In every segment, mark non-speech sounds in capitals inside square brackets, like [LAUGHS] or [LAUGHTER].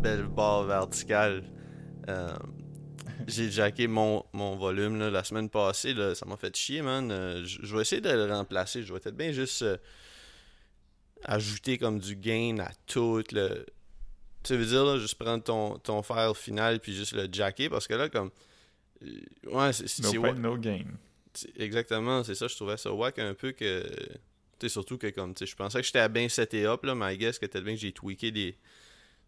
belle barre verticale. Euh, j'ai jacké mon, mon volume là, la semaine passée. Là, ça m'a fait chier, man. Euh, je vais essayer de le remplacer. Je vais peut-être bien juste euh, ajouter comme du gain à tout. Le... Tu veux dire, là, juste prendre ton, ton file final puis juste le jacker. Parce que là, comme. Ouais, c'est No pain, no gain. Exactement, c'est ça. Je trouvais ça wack un peu que. Tu sais, surtout que comme. Je pensais que j'étais à bien seté up, là, mais I guess que peut-être bien que j'ai tweaké des,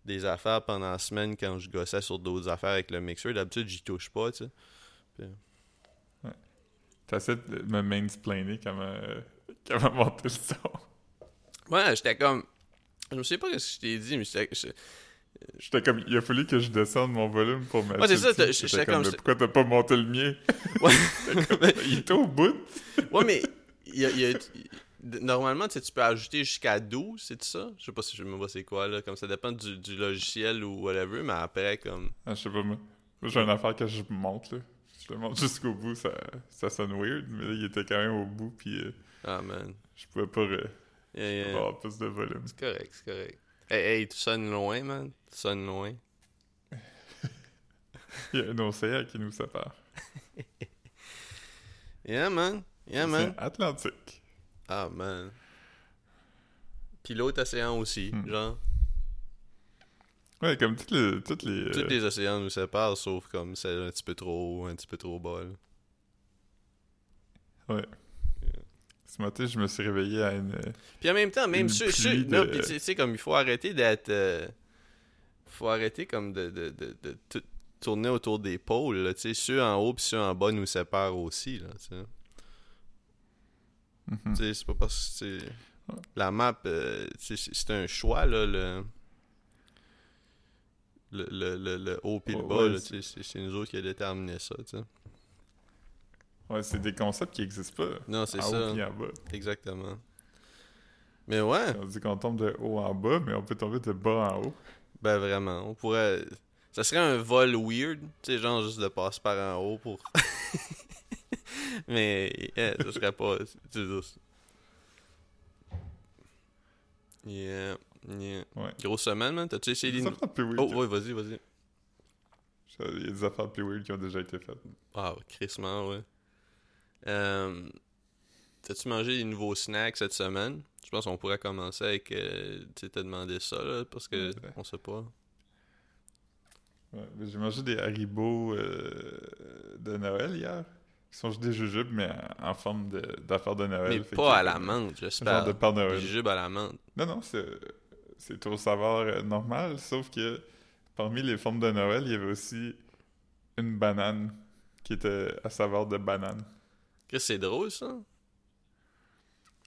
des affaires pendant la semaine quand je gossais sur d'autres affaires avec le mixer. D'habitude, j'y touche pas, tu sais. T'essaies de me mansplainer comment, euh, comment monter le son. Ouais, j'étais comme. Je me sais pas ce que je t'ai dit, mais j'étais. j'étais- comme, il a fallu que je descende mon volume pour mettre Ouais, c'est ça, J'étais comme, comme- mais pourquoi t'as pas monté le mien? Ouais. [LAUGHS] il était au bout. Ouais, mais. il y a- il y a- Normalement, tu sais, tu peux ajouter jusqu'à 12, c'est ça? Je sais pas si je me vois c'est quoi, là. Comme ça dépend du, du logiciel ou whatever, mais après, comme. Ah, je sais pas, moi. Moi, j'ai une affaire que je monte, là. Je le monte jusqu'au bout, ça, ça sonne weird, mais là, il était quand même au bout, puis euh, Ah, man. je pouvais pas euh, Yeah, yeah. avoir plus de volume. C'est correct, c'est correct. Hey, hey, tu sonnes loin, man. Tu sonnes loin. [LAUGHS] Il y a un océan qui nous sépare. [LAUGHS] Yeah, man. Yeah, man. C'est Atlantique. Ah, man. Puis l'autre océan aussi, Hmm. genre. Ouais, comme toutes les... Toutes les, Tous euh, les océans nous séparent, sauf comme c'est un petit peu trop haut, un petit peu trop bas, là. Ouais. Ce matin, je me suis réveillé à une... Puis en même temps, même ceux, de- non, puis tu sais- comme il faut arrêter d'être... euh, faut arrêter comme de, de, de, de tourner autour des pôles, tu sais. Ceux en haut puis ceux en bas nous séparent aussi, là, tu mhm. C'est pas parce que la map, euh, c'est un choix là, le le, le, le, le haut puis le bas, ouais, c'est- nous autres qui a déterminé ça. Ouais, c'est des concepts qui existent pas. Non, c'est ça, haut en bas. exactement. Mais ouais, On dit qu'on tombe de haut en bas, mais on peut tomber de bas en haut. ben vraiment, on pourrait, ça serait un vol weird, tu sais, genre juste de passer par en haut pour, mais yeah, ça serait pas, ça- yeah, yeah. Ouais. Grosse semaine, man, t'as-tu essayé les... Oh, ouais, vas-y, vas-y. Il y a des affaires plus weird qui ont déjà été faites. Ah, crissement, ouais. Euh, T'as-tu mangé des nouveaux snacks cette semaine? Je pense qu'on pourrait commencer avec... Euh, tu t'as demandé ça, là, parce que Ouais. on sait pas. Ouais, mais j'ai mangé des Haribo euh, de Noël hier. Qui sont juste des jujubes, mais en, forme d'affaires de, Noël. Mais pas à la menthe, Genre j'espère. de Père Noël. jujubes à la menthe. Non, non, c'est, c'est au savoir euh, normal, sauf que parmi les formes de Noël, il y avait aussi une banane qui était à saveur de banane. Que c'est drôle, ça?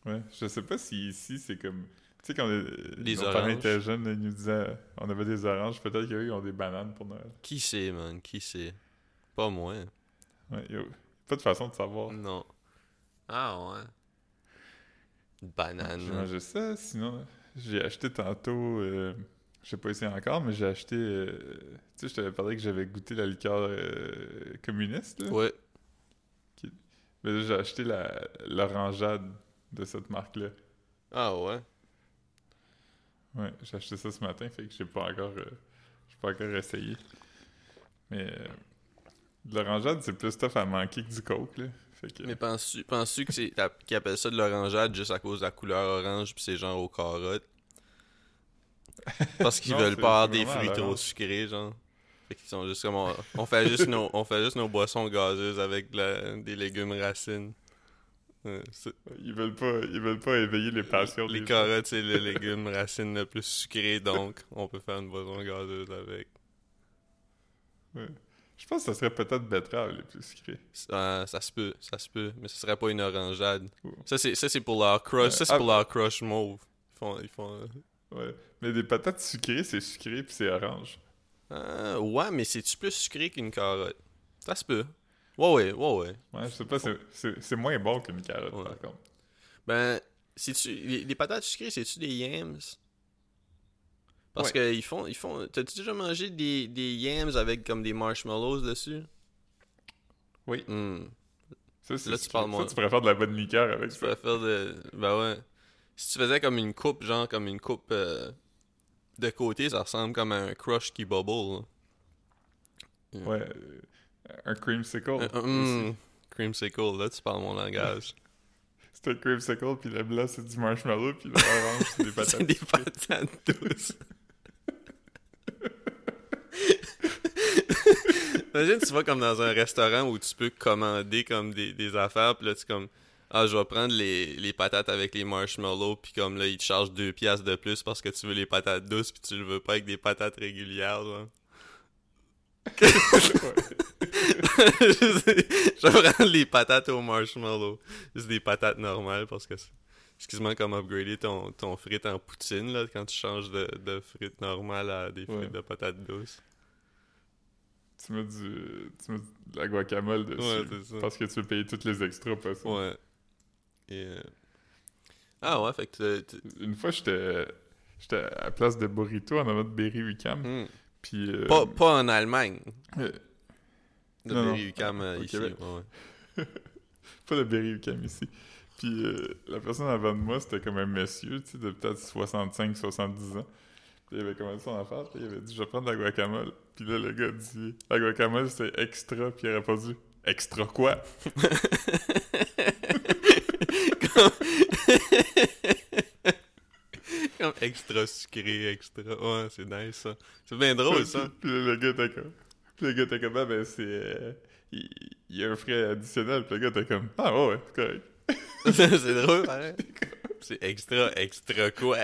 Ouais, je sais pas si ici c'est comme. Tu sais, quand les, nos parents étaient jeunes, ils nous disaient euh, on avait des oranges, peut-être qu'eux ils ont des bananes pour Noël. Qui sait, man? Qui sait? Pas moi. Ouais, pas de façon de savoir. Non. Ah, ouais. Une banane, J'ai man. mangé ça, sinon j'ai acheté tantôt. Euh, je sais pas ici encore, mais j'ai acheté. euh, tu sais, je t'avais parlé que j'avais goûté la liqueur euh, communiste. Là. Ouais. Mais là, j'ai acheté la l'orangeade de cette marque-là. Ah, ouais. Ouais, j'ai acheté ça ce matin, fait que j'ai pas encore euh, j'ai pas encore essayé. Mais euh, de l'orangeade, c'est plus tough à manquer que du coke, là. Fait que, Mais penses-tu penses que c'est la- qu'ils appellent ça de l'orangeade juste à cause de la couleur orange pis c'est genre aux carottes? Parce qu'ils Non, veulent pas avoir des fruits trop sucrés, genre. Fait qu'ils sont juste comme on, on fait juste nos on fait juste nos boissons gazeuses avec la- des légumes racines. Ils veulent pas ils veulent pas éveiller les passions les des carottes c'est le légume racine le plus sucré donc on peut faire une boisson gazeuse avec. Ouais. Je pense que ça serait peut-être betterave les plus sucrés. Ça, ça se peut, ça se peut, mais ce serait pas une orangeade. Ça c'est ça c'est pour leur crush, ça c'est ah- pour leur crush mauve. Ils font ils font euh, Ouais. Mais des patates sucrées, c'est sucré puis c'est orange. Ah, ouais, mais c'est-tu plus sucré qu'une carotte? Ça se peut. Ouais, ouais, ouais, ouais. Ouais, je sais pas, c'est- c'est c'est moins bon qu'une carotte, Ouais. par contre. Ben, c'est-tu... Les, les patates sucrées, c'est-tu des yams? Parce Ouais. qu'ils font... Ils font... T'as-tu déjà mangé des, des yams avec comme des marshmallows dessus? Oui. Hmm. Ça, c'est Là, tu sucré. parles moins. Tu pourrais faire de la bonne liqueur avec Tu ça. faire de... Ben ouais. Si tu faisais comme une coupe, genre comme une coupe... euh, de côté, ça ressemble comme à un crush qui bubble. là. Ouais. euh, Un creamsicle. Aussi. hum, creamsicle, là, tu parles mon langage. [LAUGHS] C'est un creamsicle, puis le blanc, c'est du marshmallow, puis l'orange, c'est des [LAUGHS] patates. C'est des patates douces. [LAUGHS] Imagine, tu vas comme dans un restaurant où tu peux commander comme des, des affaires, puis là, tu comme. Ah, je vais prendre les, les patates avec les marshmallows, puis comme là, ils te chargent 2 piastres de plus parce que tu veux les patates douces, puis tu le veux pas avec des patates régulières, genre. [LAUGHS] Je vais prendre les patates au marshmallow. C'est des patates normales parce que c'est quasiment comme upgrader ton, ton frite en poutine là, quand tu changes de, de frites normales à des frites Ouais. de patates douces. Tu mets du, tu mets de la guacamole dessus. Ouais, ça. Parce que tu veux payer toutes les extras possibles. Ouais. Et, euh, Ah ouais, fait que Une fois, j'étais j'étais à la place de Burrito en avant de Berry Wicam. Hmm. Puis. euh, Pas, pas en Allemagne. euh, De. Berry Au ici. Ouais, ouais. [LAUGHS] pas de Berry Wicam ici. Puis euh, la personne avant de moi, c'était comme un monsieur, tu sais, de peut-être 65-70 ans. Puis il avait commencé son affaire, puis il avait dit Je vais prendre de la guacamole. Puis là, le gars dit La guacamole, c'est extra. Puis il a répondu Extra quoi [LAUGHS] Comme extra sucré, extra. Ouais, c'est nice ça. C'est bien drôle ça. Puis là, le gars était comme. Puis le gars était comme Ah, ben c'est. euh, il, il y a un frais additionnel. Puis le gars était comme Ah, ouais, ouais, c'est correct. [LAUGHS] c'est drôle, pareil. C'est extra, extra quoi?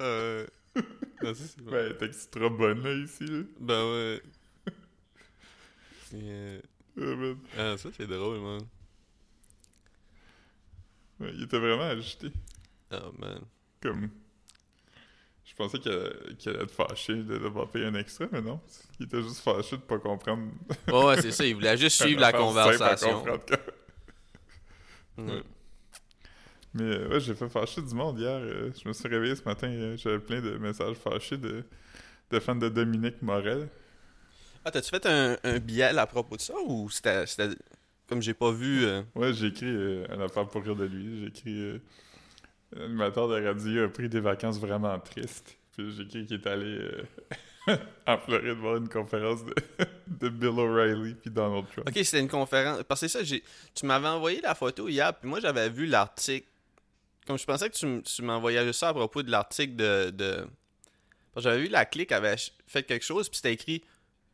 Euh. Non, ça, c'est bon. Ben, est extra bonne, là, ici, là. Ben ouais. Euh, Ah. Ah, ça c'est drôle, man. Ouais, il était vraiment agité. Oh man. Comme. Je pensais qu'il allait, être fâché de devoir payer un extra, mais non. Il était juste fâché de pas comprendre. Ouais, ouais, c'est ça. Il voulait juste [LAUGHS] suivre la conversation. Ouais. Mais euh, ouais, j'ai fait fâcher du monde hier. euh, je me suis réveillé ce matin, euh, j'avais plein de messages fâchés de, de fans de Dominique Morel. Ah, t'as-tu fait un, un billet à propos de ça ou c'était. c'était- Comme j'ai pas vu. euh, Ouais, j'ai écrit euh, une affaire pour rire de lui. J'ai écrit euh, L'animateur de radio a pris des vacances vraiment tristes. Puis j'ai écrit qu'il est allé euh, [LAUGHS] en Floride voir une conférence de, de Bill O'Reilly puis Donald Trump. Ok, c'était une conférence. Parce que ça, j'ai... tu m'avais envoyé la photo hier, puis moi j'avais vu l'article. Comme je pensais que tu, tu m'envoyais ça à propos de l'article de. de... J'avais vu la clique avait fait quelque chose, puis c'était écrit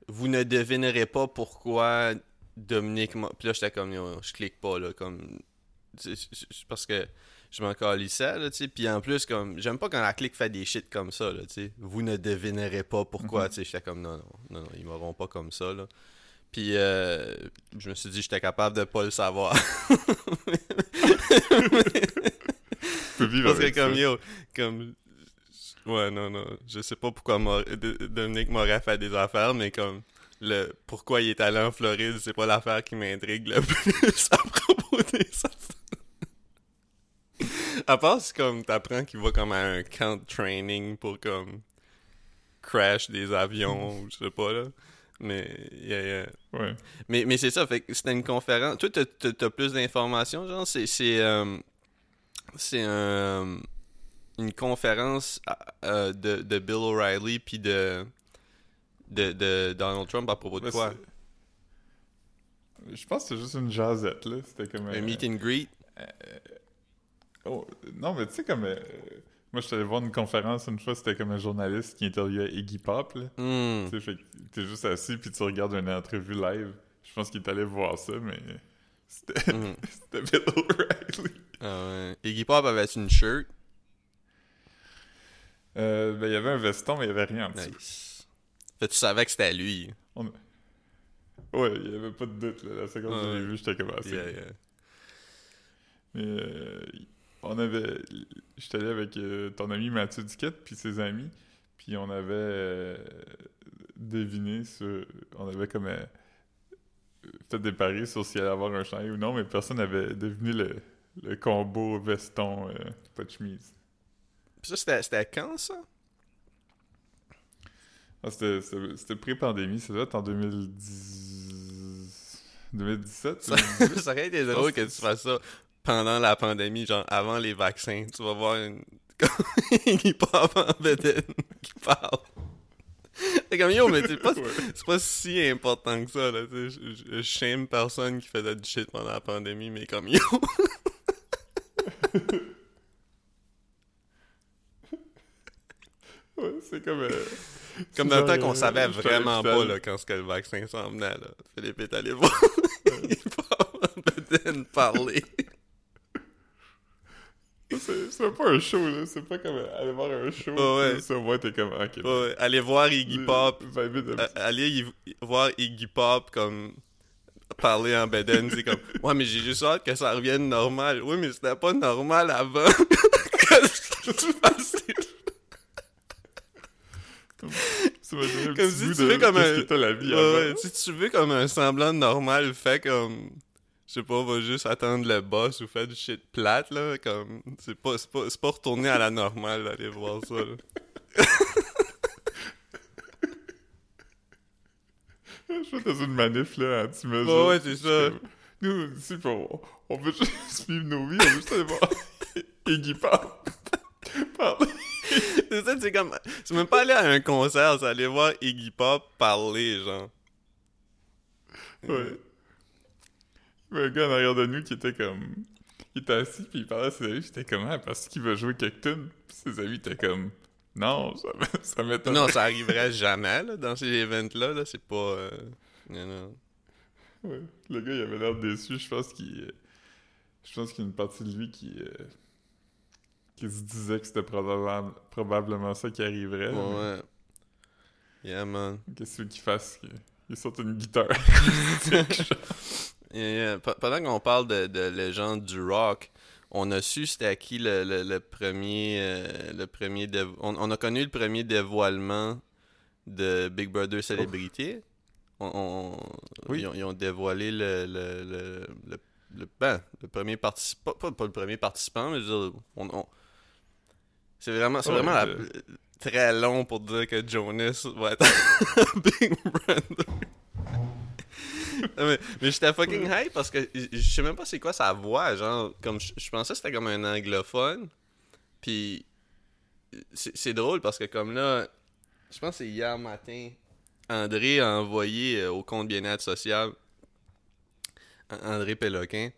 Vous ne devinerez pas pourquoi Dominique. Puis là, j'étais comme Je clique pas, là. Comme. Parce que je m'en calissais, là, tu sais. Puis en plus, comme. J'aime pas quand la clique fait des shit comme ça, là, tu sais. Vous ne devinerez pas pourquoi, Mhm. tu sais. J'étais comme Non, non, non, non, ils m'auront pas comme ça, là. Puis euh, je me suis dit j'étais capable de pas le savoir. [LAUGHS] Parce que comme ça. yo, comme ouais non non, je sais pas pourquoi Mor- Dominique m'aurait fait des affaires, mais comme le pourquoi il est allé en Floride, c'est pas l'affaire qui m'intrigue le [LAUGHS] plus à propos des affaires. [LAUGHS] À part c'est comme t'apprends qu'il va comme à un camp de training pour comme crash des avions ou je sais pas là. Mais yeah, yeah. Ouais. Mais, mais c'est ça, fait c'était une conférence. Toi, t'as- plus d'informations, genre, c'est. C'est euh, c'est un, une conférence euh, de, de Bill O'Reilly puis de, de, de Donald Trump à propos de Mais quoi? c'est- Je pense que c'était juste une jasette, là. C'était comme Un meet and greet? Oh, non, mais tu sais, comme. euh, Moi, je suis allé voir une conférence une fois, c'était comme un journaliste qui interviewait Iggy Pop, là. Hmm. Tu sais, t'es juste assis puis tu regardes une entrevue live. Je pense qu'il est allé voir ça, mais. C'était [LAUGHS] c'était Bill O'Reilly. Ah ouais. Iggy Pop avait une shirt? Euh, ben, il y avait un veston, mais il y avait rien en dessous. Nice. Fait que tu savais que c'était lui. Ouais, il y avait pas de doute, là. La seconde que l'ai vu, j'étais comme assez. Yeah, yeah. Mais euh, on avait. J'étais allé avec euh, ton ami Mathieu Duquette puis ses amis. Puis on avait euh, deviné sur. On avait comme euh, fait des paris sur s'il allait avoir un chandail ou non, mais personne n'avait deviné le, le combo veston pas de chemise. Puis ça, c'était- quand, ça? Ah, c'était- pré-pandémie, ça doit être en 2010... 2017 Ça, 2018. [LAUGHS] ça aurait été drôle que tu fasses ça pendant la pandémie, genre avant les vaccins. Tu vas voir une [LAUGHS] Pop en bedaine qui parle. C'est comme yo, mais c'est pas, c'est pas si important que ça, là. Je, je, je shame personne qui faisait du shit pendant la pandémie, mais comme yo. [LAUGHS] Ouais, c'est comme. euh, Comme dans le temps qu'on euh, savait vraiment pas là, quand ce que le vaccin s'en venait. Là. Philippe est allé voir Iggy [LAUGHS] Pop en parler. C'est pas un show, là. C'est pas comme aller voir un show. Ouais, ouais. Ça, moi, t'es comme. Ok. Ouais, allez voir Iggy Pop. 20 minutes. Aller voir Iggy Pop comme parler en bedaine, c'est comme [LAUGHS] ouais mais j'ai juste hâte que ça revienne normal. Oui mais c'était pas normal avant. Qu'est-ce [LAUGHS] que comme si tu fais comme un- que t'as la vie Ouais, avant. ouais, si tu veux comme un semblant de normal, fais comme. Je sais pas, va juste attendre le boss ou faire du shit plate, là. Comme. C'est pas, c'est pas, c'est pas retourner à la normale d'aller voir ça, là. Je suis dans une manif, là, anti-mesure. Ouais, ouais, c'est ça. Nous, ici, on, on veut juste vivre nos vies, on veut juste aller voir [LAUGHS] Iggy Pop. Parler. C'est ça, c'est comme. C'est même pas aller à un concert, c'est aller voir Iggy Pop parler, genre. Ouais. Un gars en arrière de nous qui était comme. Il était assis, puis il parlait à ses amis, j'étais comme, ah, parce qu'il veut jouer tunes. Puis ses amis étaient comme, non, [LAUGHS] ça, ça m'étonne. Non, ça arriverait jamais, là, dans ces events-là, là. C'est pas. euh, non, non. Ouais. Le gars, il avait l'air déçu. Je pense qu'il. euh, Je pense qu'il y a une partie de lui qui. euh, qui se disait que c'était probablement, probablement ça qui arriverait. là, mais Ouais. Yeah, man. Qu'est-ce qu'il fasse qu'il- Il sorte une guitare. [LAUGHS] [LAUGHS] Yeah, yeah. Pe- Pendant qu'on parle de, de légende du rock, on a su c'était à qui le, le, le premier. euh, le premier dévo- on, on a connu le premier dévoilement de Big Brother Célébrité. On, on- Oui. ils, ont, ils ont dévoilé le. le, le, le, ben, le premier participant. Pas, pas le premier participant, mais je veux dire, on- c'est vraiment, c'est Ouais, vraiment la- euh, très long pour dire que Jonas va être [LAUGHS] Big Brother. [LAUGHS] Mais j'étais fucking hype parce que je sais même pas c'est quoi sa voix, genre, comme je pensais que c'était comme un anglophone. Puis c'est drôle parce que comme là, je pense que c'est hier matin, André a envoyé euh, au compte bien-être social, An- André Péloquin,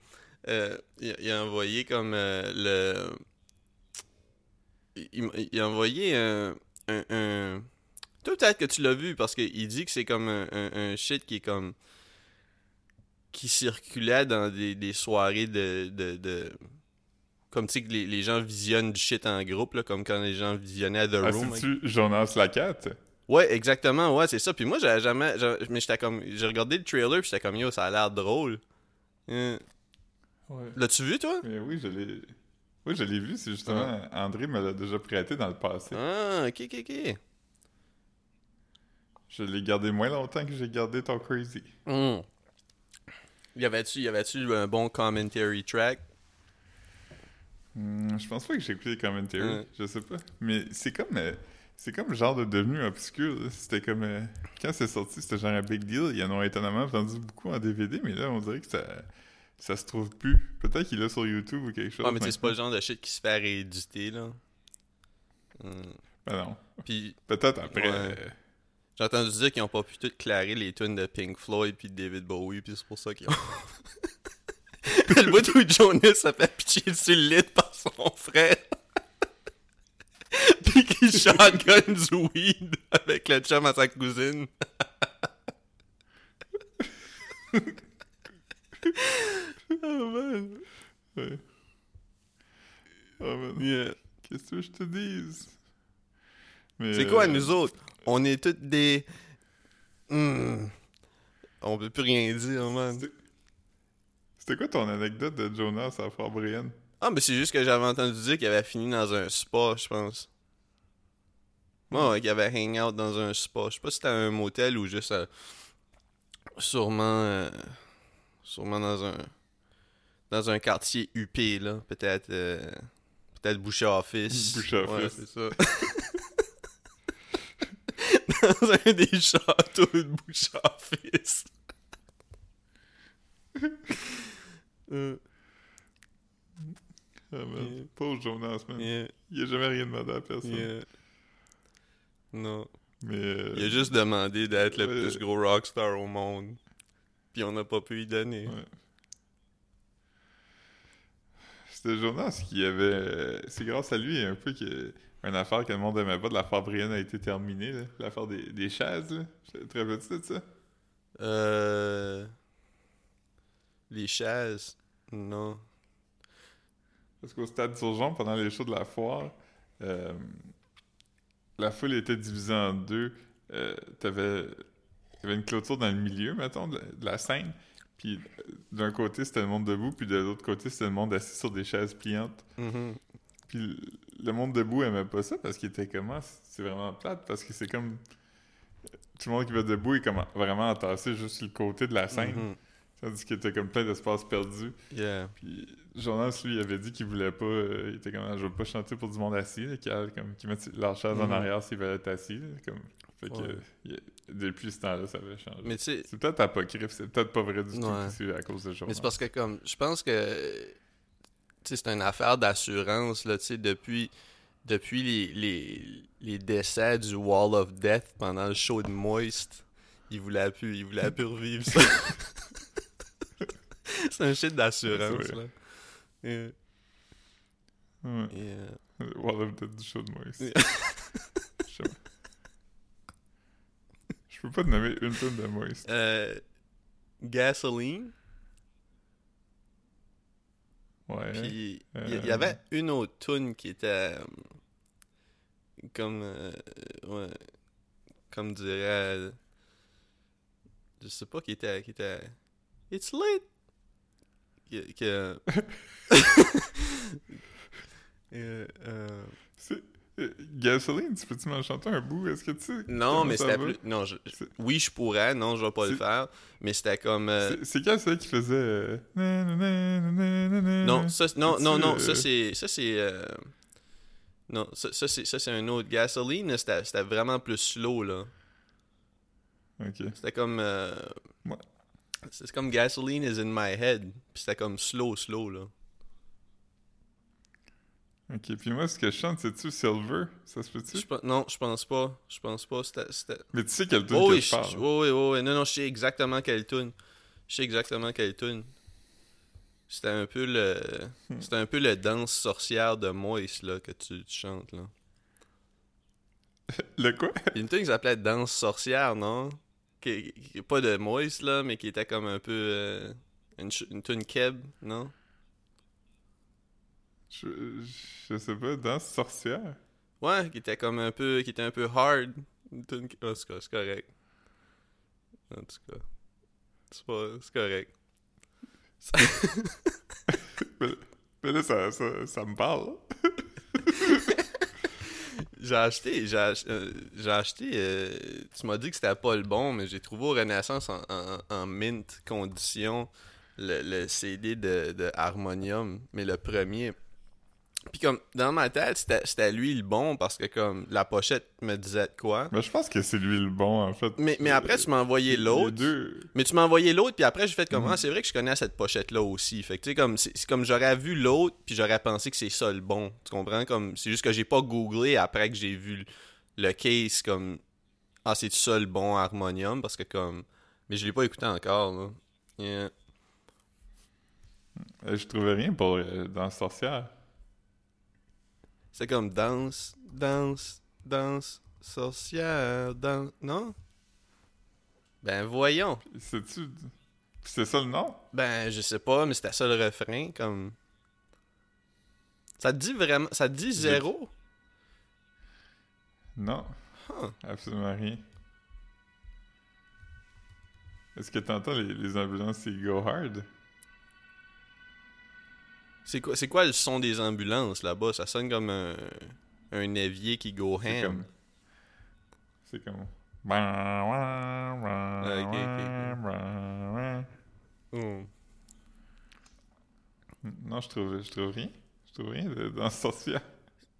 euh, il, a- envoyé comme euh, le... Il, a envoyé un... un, un- Toi, peut-être que tu l'as vu parce qu'il dit que c'est comme un, un, un shit qui est comme qui circulait dans des, des soirées de, de, de- comme tu sais que les, les gens visionnent du shit en groupe là, comme quand les gens visionnaient The Ah, Room. c'est-tu Jonas Lacatte? Ouais, exactement, ouais, c'est ça. Puis moi, j'avais jamais. Mais j'étais comme. J'ai regardé le trailer, puis j'étais comme, yo, ça a l'air drôle. Euh, Ouais. L'as-tu vu, toi? Mais oui, je l'ai. Oui, je l'ai vu, c'est justement. André me l'a déjà prêté dans le passé. Ah, ok, ok, ok. Je l'ai gardé moins longtemps que j'ai gardé ton Crazy. Hmm. Y avait-tu y avait-tu un bon commentary track? Hmm, je pense pas que j'ai écouté les commentaries, Ouais. je sais pas. Mais c'est comme. euh, c'est comme genre de devenu obscur. C'était comme. euh, quand c'est sorti, c'était genre un big deal. Ils en ont étonnamment vendu beaucoup en DVD, mais là, on dirait que ça. Ça se trouve plus. Peut-être qu'il est sur YouTube ou quelque chose. Ah, mais c'est pas le genre de shit qui se fait rééditer, là. Hmm. Ben non. Puis, Peut-être après. Ouais. euh, j'ai entendu dire qu'ils ont pas pu tout clarer les tunes de Pink Floyd puis de David Bowie, puis c'est pour ça qu'ils ont. [LAUGHS] le bout où Jonas a fait pitcher sur le lit par son frère. puis qu'il shotgun du weed avec le chum à sa cousine. oh man. ouais. Oh, man. Yeah. Qu'est-ce que je te dise? C'est quoi, euh, nous autres? On est tous des. Hmm. On peut plus rien dire, man. C'était quoi ton anecdote de Jonas à Fort Brienne? Ah, mais c'est juste que j'avais entendu dire qu'il avait fini dans un spa, je pense. Ouais, ouais, qu'il avait hang out dans un spa. Je sais pas si c'était un motel ou juste. euh, sûrement. euh, sûrement dans un. Dans un quartier UP, là. Peut-être. euh, Peut-être Boucher Office. Boucher Ouais, Office. c'est ça. [LAUGHS] [LAUGHS] dans un des châteaux de Boucher Office. [LAUGHS] Euh, Ah, man. Yeah. Pauvre Jonas, man. Yeah, Il a jamais rien demandé à personne. yeah. Non. Mais. euh, Il a juste demandé d'être le plus gros rockstar au monde. Puis on n'a pas pu y donner. Ouais. C'était Jonas qui avait. C'est grâce à lui un peu que. Une affaire que le monde aimait pas de l'affaire Brienne a été terminée. L'affaire des, des chaises, là. Te rappelles-tu de ça? Euh... Les chaises. Non. Parce qu'au stade Surgeon, pendant les shows de la foire, euh, la foule était divisée en deux. Euh, T'avais t'avais une clôture dans le milieu, mettons, de la, scène. Puis euh, d'un côté, c'était le monde debout, puis de l'autre côté, c'était le monde assis sur des chaises pliantes. Mhm. Puis le- monde debout aimait pas ça parce qu'il était comment C'est vraiment plate parce que c'est comme. Tout le monde qui va debout est comme vraiment entassé juste sur le côté de la scène. Mhm. Tandis qu'il était comme plein d'espace perdu. Yeah. Puis Jonas, lui, il avait dit qu'il voulait pas. euh, il était comme, je veux pas chanter pour du monde assis, qui, a- comme, qui mettent leur chaise en Mhm. arrière s'ils veulent être assis. là, comme, fait que, Ouais. il- depuis ce temps-là, ça avait changé. Mais C'est peut-être apocryphe, c'est peut-être pas vrai du tout, Ouais. c'est à cause de Jonas. Mais c'est parce que comme je pense que c'est une affaire d'assurance là, tu sais depuis depuis les, les, les décès du Wall of Death pendant le show de Moist, il voulait plus il voulait plus revivre ça. [LAUGHS] c'est un shit d'assurance là. Yeah. Ouais. Yeah. Wall of Death du show de Moïse. Yeah. [LAUGHS] Je peux pas te nommer une tonne de Moïse. Euh, Gasoline, Ouais. puis il y, Euh. il y avait une autre tune qui était euh, comme euh, ouais, comme dirait je sais pas qui était qui était It's late que, que- [LAUGHS] [LAUGHS] euh, Gasoline, tu peux-tu m'en chanter un bout? Est-ce que tu sais non mais c'était plus non je- oui je pourrais non je vais pas le faire mais c'était comme euh, C'est- quand ça qui faisait. euh, Non, ça, non, non, non, euh, ça c'est, ça c'est, euh, non, ça, ça c'est, un autre. Gasoline, c'était, c'était vraiment plus slow là. Ok. C'était comme, euh, Ouais. c'est comme Gasoline is in my head, puis c'était comme slow, slow là. Ok, puis moi, ce que je chante, c'est-tu Silver? Ça se peut-tu? Non, je pense pas, je pense pas. C'était, c'était... Mais tu sais quelle tune Oh, que oui, je parle. je- oui, oui, oui, non, non, je sais exactement quelle tune. Je sais exactement quelle tune. C'était un peu le, Hmm. c'était un peu le danse sorcière de Moïse là que tu, tu chantes là. [LAUGHS] Le quoi? Il y a une tune qui s'appelait Danse sorcière, non? Qui, qui- pas de Moïse, là, mais qui était comme un peu... euh, une, une tune keb, non? Je, je sais pas, danse sorcière? Ouais, qui était comme un peu... Qui était un peu hard. Tune... qui- Oh, c'est co- c'est correct. En tout cas. C'est pas... C'est correct. [LAUGHS] Mais là, ça, ça, ça me parle. [LAUGHS] J'ai acheté... J'ai euh, j'ai acheté... euh, tu m'as dit que c'était pas le bon, mais j'ai trouvé au Renaissance en, en- en mint condition le, le CD de, de Harmonium, mais le premier. Puis comme, dans ma tête, c'était c'était lui le bon parce que comme, la pochette me disait de quoi. Mais je pense que c'est lui le bon, en fait. Mais, mais après, tu m'as envoyé l'autre. deux. Mais tu m'as envoyé l'autre, puis après, j'ai fait comme, Mhm. ah, c'est vrai que je connais cette pochette-là aussi. Fait que, tu sais, comme, c'est comme j'aurais vu l'autre, puis j'aurais pensé que c'est ça le bon. Tu comprends? Comme, c'est juste que j'ai pas googlé après que j'ai vu le, case, comme, ah, c'est ça le bon harmonium, parce que, comme, mais je l'ai pas écouté encore, là. Yeah. Euh, Je trouvais rien pour euh, danse sorcière. C'est comme danse, danse, danse, sorcière, danse. Non? Ben voyons. C'est-tu. C'est ça le nom? Ben je sais pas, mais c'était ça le refrain, comme. Ça te dit vraiment. Ça te dit zéro? Non. Huh. Absolument rien. Est-ce que t'entends les, les ambulances, c'est Go Hard? C'est quoi, c'est quoi le son des ambulances là-bas? Ça sonne comme un, un évier qui go C'est ham. comme. C'est comme. Hmm. Non, je trouve, je trouve rien. Je trouve rien de, dans ce sorcière.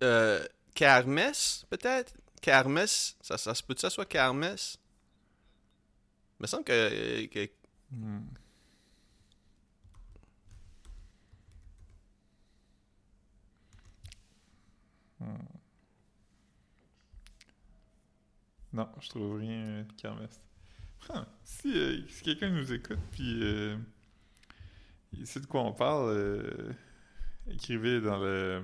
Euh, Kermesse, peut-être? Kermesse? Ça, ça se peut que ça soit Kermesse? Il me semble que, que Hmm. Non, je trouve rien de Kermesse. Ah, si euh, si quelqu'un nous écoute, puis euh, il sait de quoi on parle, euh, écrivez dans le.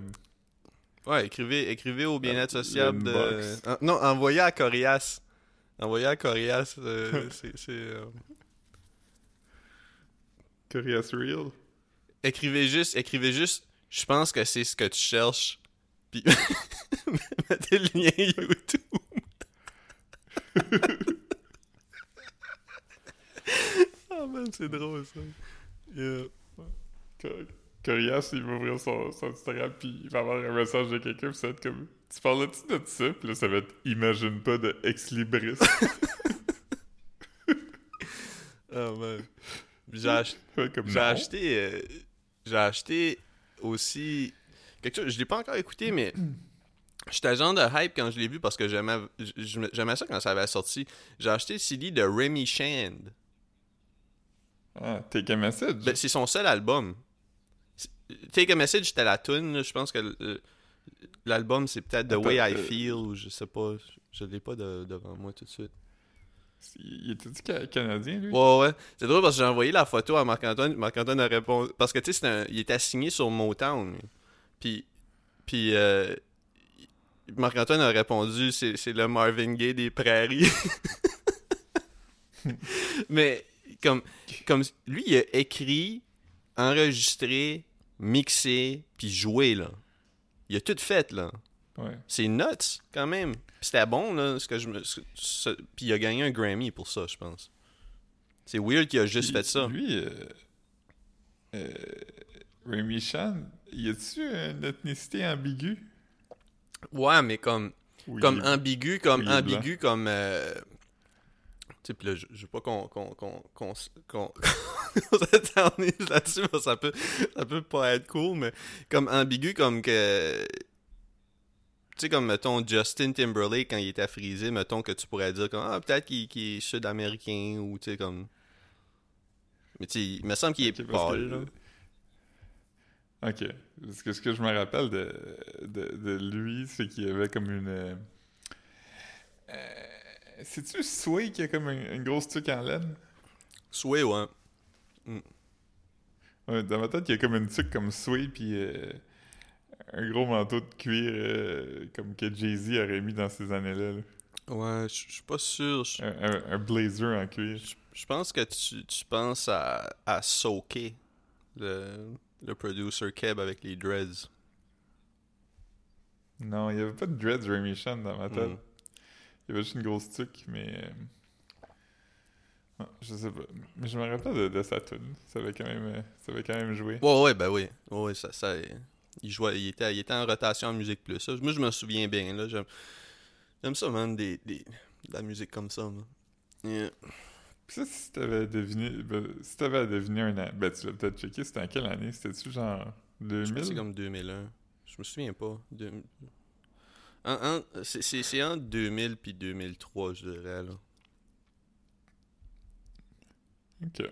Ouais, écrivez, écrivez au bien-être sociable de... Non, envoyez à Corias. Envoyez à Corias. [LAUGHS] c'est... Corias Real. Écrivez juste, écrivez juste, je pense que c'est ce que tu cherches. Puis [LAUGHS] mettez le lien YouTube. Ah man, c'est drôle ça. Yeah. Corias, il va ouvrir son, son Instagram, puis il va avoir un message de quelqu'un, puis ça va être comme. Tu parlais-tu de ça? Puis là, ça va être Imagine pas de Ex Libris. [LAUGHS] Ah man. J'ai ach- acheté, euh, j'ai acheté aussi quelque chose. Je l'ai pas encore écouté, mais j'étais genre de hype quand je l'ai vu parce que j'aimais, ça quand ça avait sorti. J'ai acheté le CD de Remy Shand. Ah, Take a Message. Ben, c'est son seul album. Take a Message, c'était la tune. Je pense que l- l'album, c'est peut-être The Way I euh, Feel ou je sais pas. Je l'ai pas de- devant moi tout de suite. Il était-tu ca- canadien, lui? Ouais, ouais. C'est drôle parce que j'ai envoyé la photo à Marc-Antoine. Marc-Antoine a répondu. Parce que, tu sais, un- il était assigné sur Motown. lui. Puis, puis euh, Marc-Antoine a répondu c'est le Marvin Gaye des prairies. [LAUGHS] Mais, comme, comme lui, il a écrit, enregistré, mixé, puis joué, là. Il a tout fait, là. Ouais. C'est nuts, quand même. C'était bon, là, ce que je me... Puis il a gagné un Grammy pour ça, je pense. C'est weird qu'il a juste Puis, fait ça. Lui, euh, euh, Remy Chan, y a-tu une ethnicité ambiguë? Ouais, mais comme... Comme est- ambigu, comme ambigu, comme... euh, Tu sais, là, je, je veux pas qu'on... qu'on... qu'on... [LAUGHS] qu'on... s'éternise là-dessus, parce que ça peut... ça peut pas être cool, mais comme ambigu, comme que... Tu sais, comme, mettons, Justin Timberlake, quand il était frisé, mettons que tu pourrais dire, comme, ah, peut-être qu'il est sud-américain, ou, tu sais, comme... Mais tu sais, il me semble qu'il est Ok, parce pâle, que- là. Ok. Parce que ce que je me rappelle de, de, de lui, c'est qu'il y avait comme une. Euh, euh, C'est-tu Sway qui a comme un- une grosse tuque en laine? Sway, ouais. Ouais, dans ma tête, il y a comme une tuque comme Sway, puis euh, un gros manteau de cuir euh, comme que Jay-Z aurait mis dans ces années-là. là. Ouais, je suis pas sûr. Je- Un, un- un blazer en cuir. Je pense que tu, tu penses à, à Soke, le, le producer Keb avec les dreads. Non, il n'y avait pas de dreads Remy Chan dans ma tête. Mm. Il y avait juste une grosse tuque, mais. euh, ah, je sais pas. Mais je me rappelle de, de sa tune. Ça avait quand même, euh, ça avait quand même joué. Ouais, ouais, ben oui. Ouais, ouais, ça, ça, il jouait, il était, il était en rotation en musique plus. ça. Moi, je me souviens bien, là. J'aime, j'aime ça, man, des, des, de la musique comme ça, man. Yeah. Puis ça, si t'avais deviné. ben, si t'avais à deviner un an. Ben, tu l'as peut-être checké. C'était en quelle année? C'était-tu genre Je 2000 pense que c'est comme 2001. Je me souviens pas. En- en- c'est, entre 2000 puis 2003, je dirais, là. Ok. Yeah.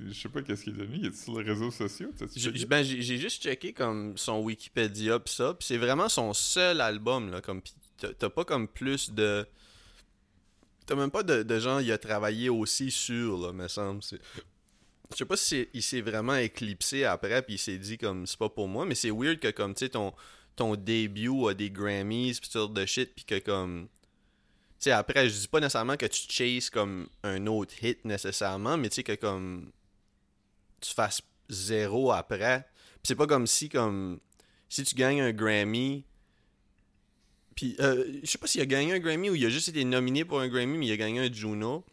Je sais pas qu'est-ce qu'il est devenu. Il est sur les réseaux sociaux? J'ai ben, j'ai- j'ai juste checké comme son Wikipédia pis ça, pis c'est vraiment son seul album là, comme pis t'as pas comme plus de t'as même pas de, de gens il a travaillé aussi sur là, me semble. Je sais pas si il s'est vraiment éclipsé après puis il s'est dit comme c'est pas pour moi, mais c'est weird que comme tu sais ton ton début a des Grammys pis sortes de shit puis que comme tu sais après je dis pas nécessairement que tu chases comme un autre hit nécessairement, mais tu sais que comme tu fasses zéro après. Puis c'est pas comme si comme si tu gagnes un Grammy puis euh, je sais pas s'il a gagné un Grammy ou il a juste été nominé pour un Grammy mais il a gagné un Juno.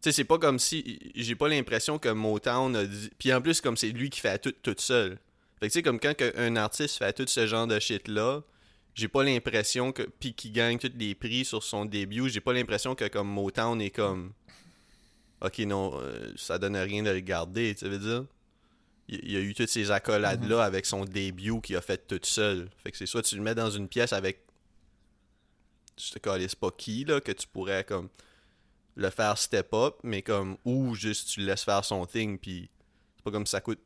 Tu sais c'est pas comme si j'ai pas l'impression que Motown a dit puis en plus comme c'est lui qui fait tout tout seul. Fait que tu sais comme quand un artiste fait tout ce genre de shit là, j'ai pas l'impression que puis qu'il gagne tous les prix sur son début, j'ai pas l'impression que comme Motown est comme OK non, euh, ça donne rien de le garder, tu veux dire? Il a eu toutes ces accolades-là avec son début qu'il a fait tout seul. Fait que c'est soit tu le mets dans une pièce avec. Je te calisse pas qui, là, que tu pourrais comme le faire step up, mais comme. Ou juste tu le laisses faire son thing, puis c'est pas comme ça coûte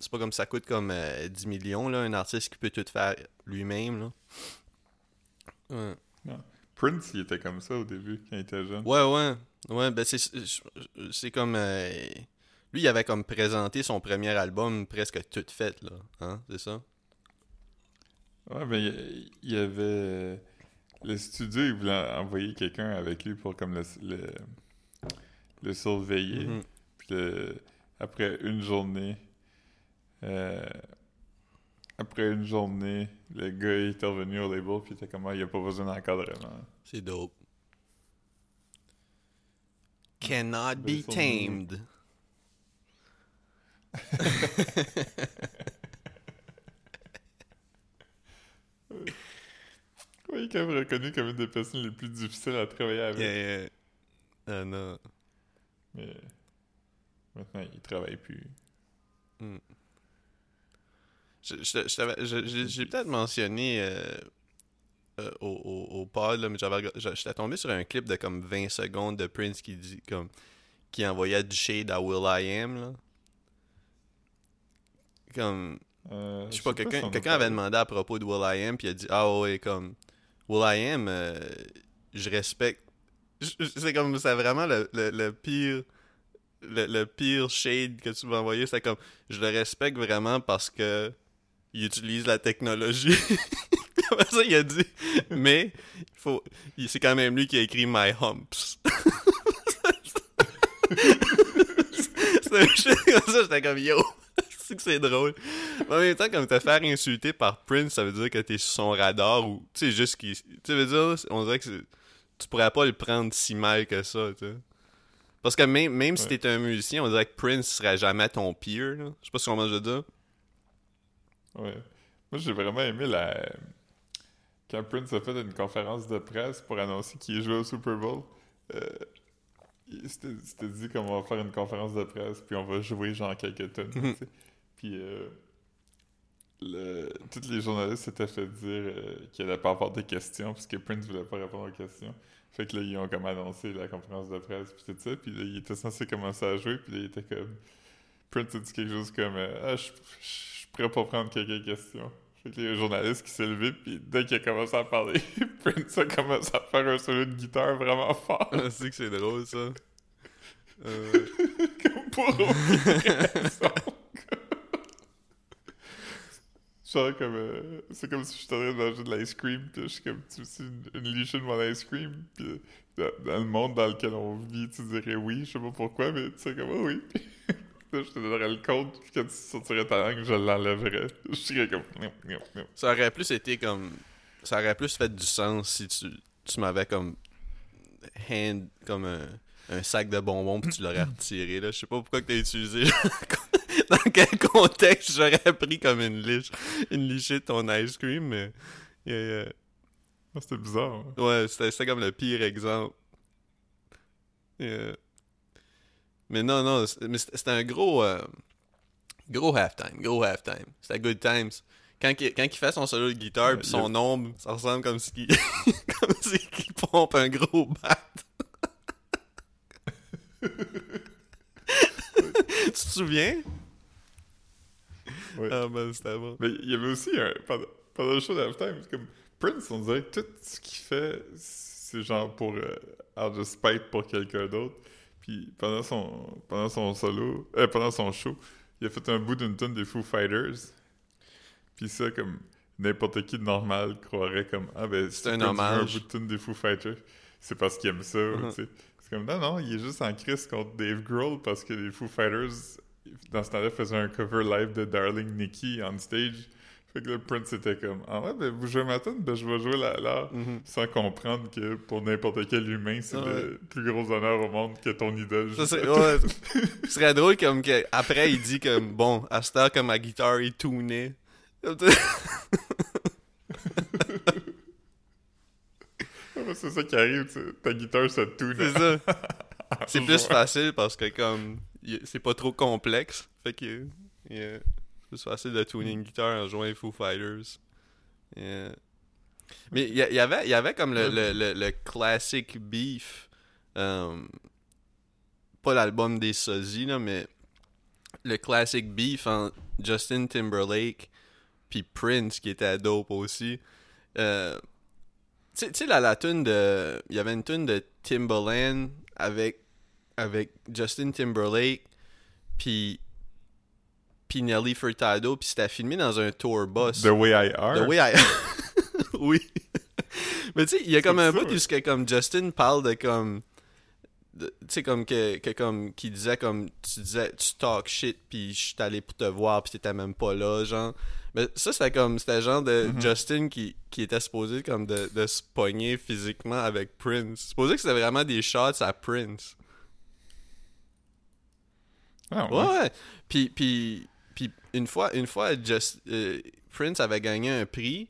c'est pas comme ça coûte comme euh, 10 millions, là, un artiste qui peut tout faire lui-même, là. Ouais. Prince, il était comme ça au début, quand il était jeune. Ouais, ouais. Ouais, ben c'est, c'est comme. euh, lui, il avait comme présenté son premier album presque tout fait, là. Hein, c'est ça? Ouais, mais il il y avait. Le studio, il voulait envoyer quelqu'un avec lui pour comme le, le, le surveiller. Mhm. Puis le- après une journée, euh, après une journée, le gars il était revenu au label puis il était comme Ah, il n'y a pas besoin d'encadrement. C'est dope. Cannot be tamed. [LAUGHS] [LAUGHS] [LAUGHS] Oui, il est quand même reconnu comme une des personnes les plus difficiles à travailler avec. Yeah, yeah. Ah, non. Mais maintenant, il travaille plus. Je- je- je je- J'ai j'ai peut-être mentionné euh, euh, au, au, au pod, là, mais je- j'étais tombé sur un clip de comme 20 secondes de Prince qui dit comme qui envoyait du shade à Will I Am là. Comme Euh, je sais pas quelqu'un avait demandé à propos de Will I Am puis il a dit ah ouais comme Will I Am euh, je respecte c'est comme c'est vraiment le, le, le pire le, le pire shade que tu m'as envoyé c'est comme je le respecte vraiment parce que il utilise la technologie. [LAUGHS] Après ça il a dit? Mais faut c'est quand même lui qui a écrit My Humps. [LAUGHS] C'est un shit comme ça j'étais comme yo c'est que c'est drôle mais en même temps comme te faire insulter par Prince ça veut dire que t'es sur son radar ou tu sais juste qu'il tu veut dire on dirait que tu pourrais pas le prendre si mal que ça tu sais parce que même, même si t'es un musicien, on dirait que Prince serait jamais ton peer. Là. Je sais pas ce qu'on mange de dire. Ouais. Moi, j'ai vraiment aimé la. Quand Prince a fait une conférence de presse pour annoncer qu'il jouait au Super Bowl, euh, il s'était s'était dit qu'on va faire une conférence de presse, puis on va jouer genre quelques tonnes. Puis euh, le... tous les journalistes s'étaient fait dire euh, qu'il allait pas avoir de questions, parce que Prince voulait pas répondre aux questions. Fait que là, ils ont comme annoncé la conférence de presse, puis tout ça, puis là, il était censé commencer à jouer, puis là, il était comme... Prince a dit quelque chose comme euh, Ah, je je suis prêt pour prendre quelques questions. Fait que là, il y a un journaliste qui s'est levé, puis dès qu'il a commencé à parler, [LAUGHS] Prince a commencé à faire un solo de guitare vraiment fort, c'est que c'est drôle ça. Euh, [LAUGHS] comme pour aucune [LAUGHS] raison. Comme... euh, c'est comme si je suis en train de manger de l'ice cream, puis je suis comme, tu une, une de mon ice cream, puis dans, dans le monde dans lequel on vit, tu dirais oui, je sais pas pourquoi, mais tu sais comme, oh oui. [LAUGHS] Là, je te donnerais le code, puis quand tu sortirais ta langue, je l'enlèverais. [LAUGHS] Je serais comme... Ça aurait plus été comme. Ça aurait plus fait du sens si tu, tu m'avais comme. Hand. Comme un, un sac de bonbons puis tu l'aurais retiré. Là. Je sais pas pourquoi que t'as utilisé. [LAUGHS] [LAUGHS] Dans quel contexte j'aurais pris comme une liche. Une lichée de ton ice cream, mais. Ah, C'était bizarre. hein. Ouais, c'était comme le pire exemple. Mais non, non, c'était un gros. euh, gros halftime, gros halftime. C'était good times. Quand il, quand il fait son solo de guitare puis il son ombre, ça ressemble comme si [LAUGHS] comme si qu'il pompe un gros bat. [LAUGHS] [LAUGHS] tu te souviens? Ouais. Ah ben c'était bon. Mais il y avait aussi un. Pendant, pendant le show d'halftime, comme Prince, on dirait que tout ce qu'il fait, c'est genre pour. Euh, out of spite pour quelqu'un d'autre. Puis pendant son, pendant son solo, euh, pendant son show, il a fait un bout d'une tune des Foo Fighters. Puis ça, comme n'importe qui de normal croirait comme Ah ben C'est un joue hommage. un bout de tune des Foo Fighters. C'est parce qu'il aime ça. Mhm. tu sais. C'est comme non, non, il est juste en crise contre Dave Grohl parce que les Foo Fighters, dans ce temps-là, faisaient un cover live de Darling Nikki on stage. Fait que le Prince était comme Ah ouais, ben vous jouez ma tune, ben je vais jouer là, là. Mhm. Sans comprendre que pour n'importe quel humain, c'est Ouais. le plus gros honneur au monde que ton idole. Joue ouais, [LAUGHS] ce serait drôle comme que après il dit comme bon à cette heure que ma guitare est tunée. Ah, ben, c'est ça qui arrive, tu sais, ta guitare se tune. C'est ça. [LAUGHS] C'est plus facile parce que comme c'est pas trop complexe. Fait que yeah, c'est plus facile de tuner une guitare en jouant les Foo Fighters. Yeah. Mais il y, y avait y avait comme le, le, le, le classic beef. euh, pas l'album des sosies là, mais le classic beef entre Justin Timberlake puis Prince qui était dope aussi. Euh, tu sais, la, la tune de. Il y avait une tune de Timbaland avec, avec Justin Timberlake puis puis Nelly Furtado, puis c'était filmé dans un tour bus. The Way I Are? The Way I [LAUGHS] oui. Mais tu sais, il y a comme un bout où comme Justin parle de comme tu sais comme que, que, comme qui disait comme tu disais tu talk shit puis je suis allé pour te voir puis t'étais même pas là genre mais ça c'était comme c'était genre de mm-hmm. Justin qui, qui était supposé comme de, de se pogner physiquement avec Prince supposé que c'était vraiment des shots à Prince ah, ouais. ouais puis puis puis une fois une fois Just, euh, Prince avait gagné un prix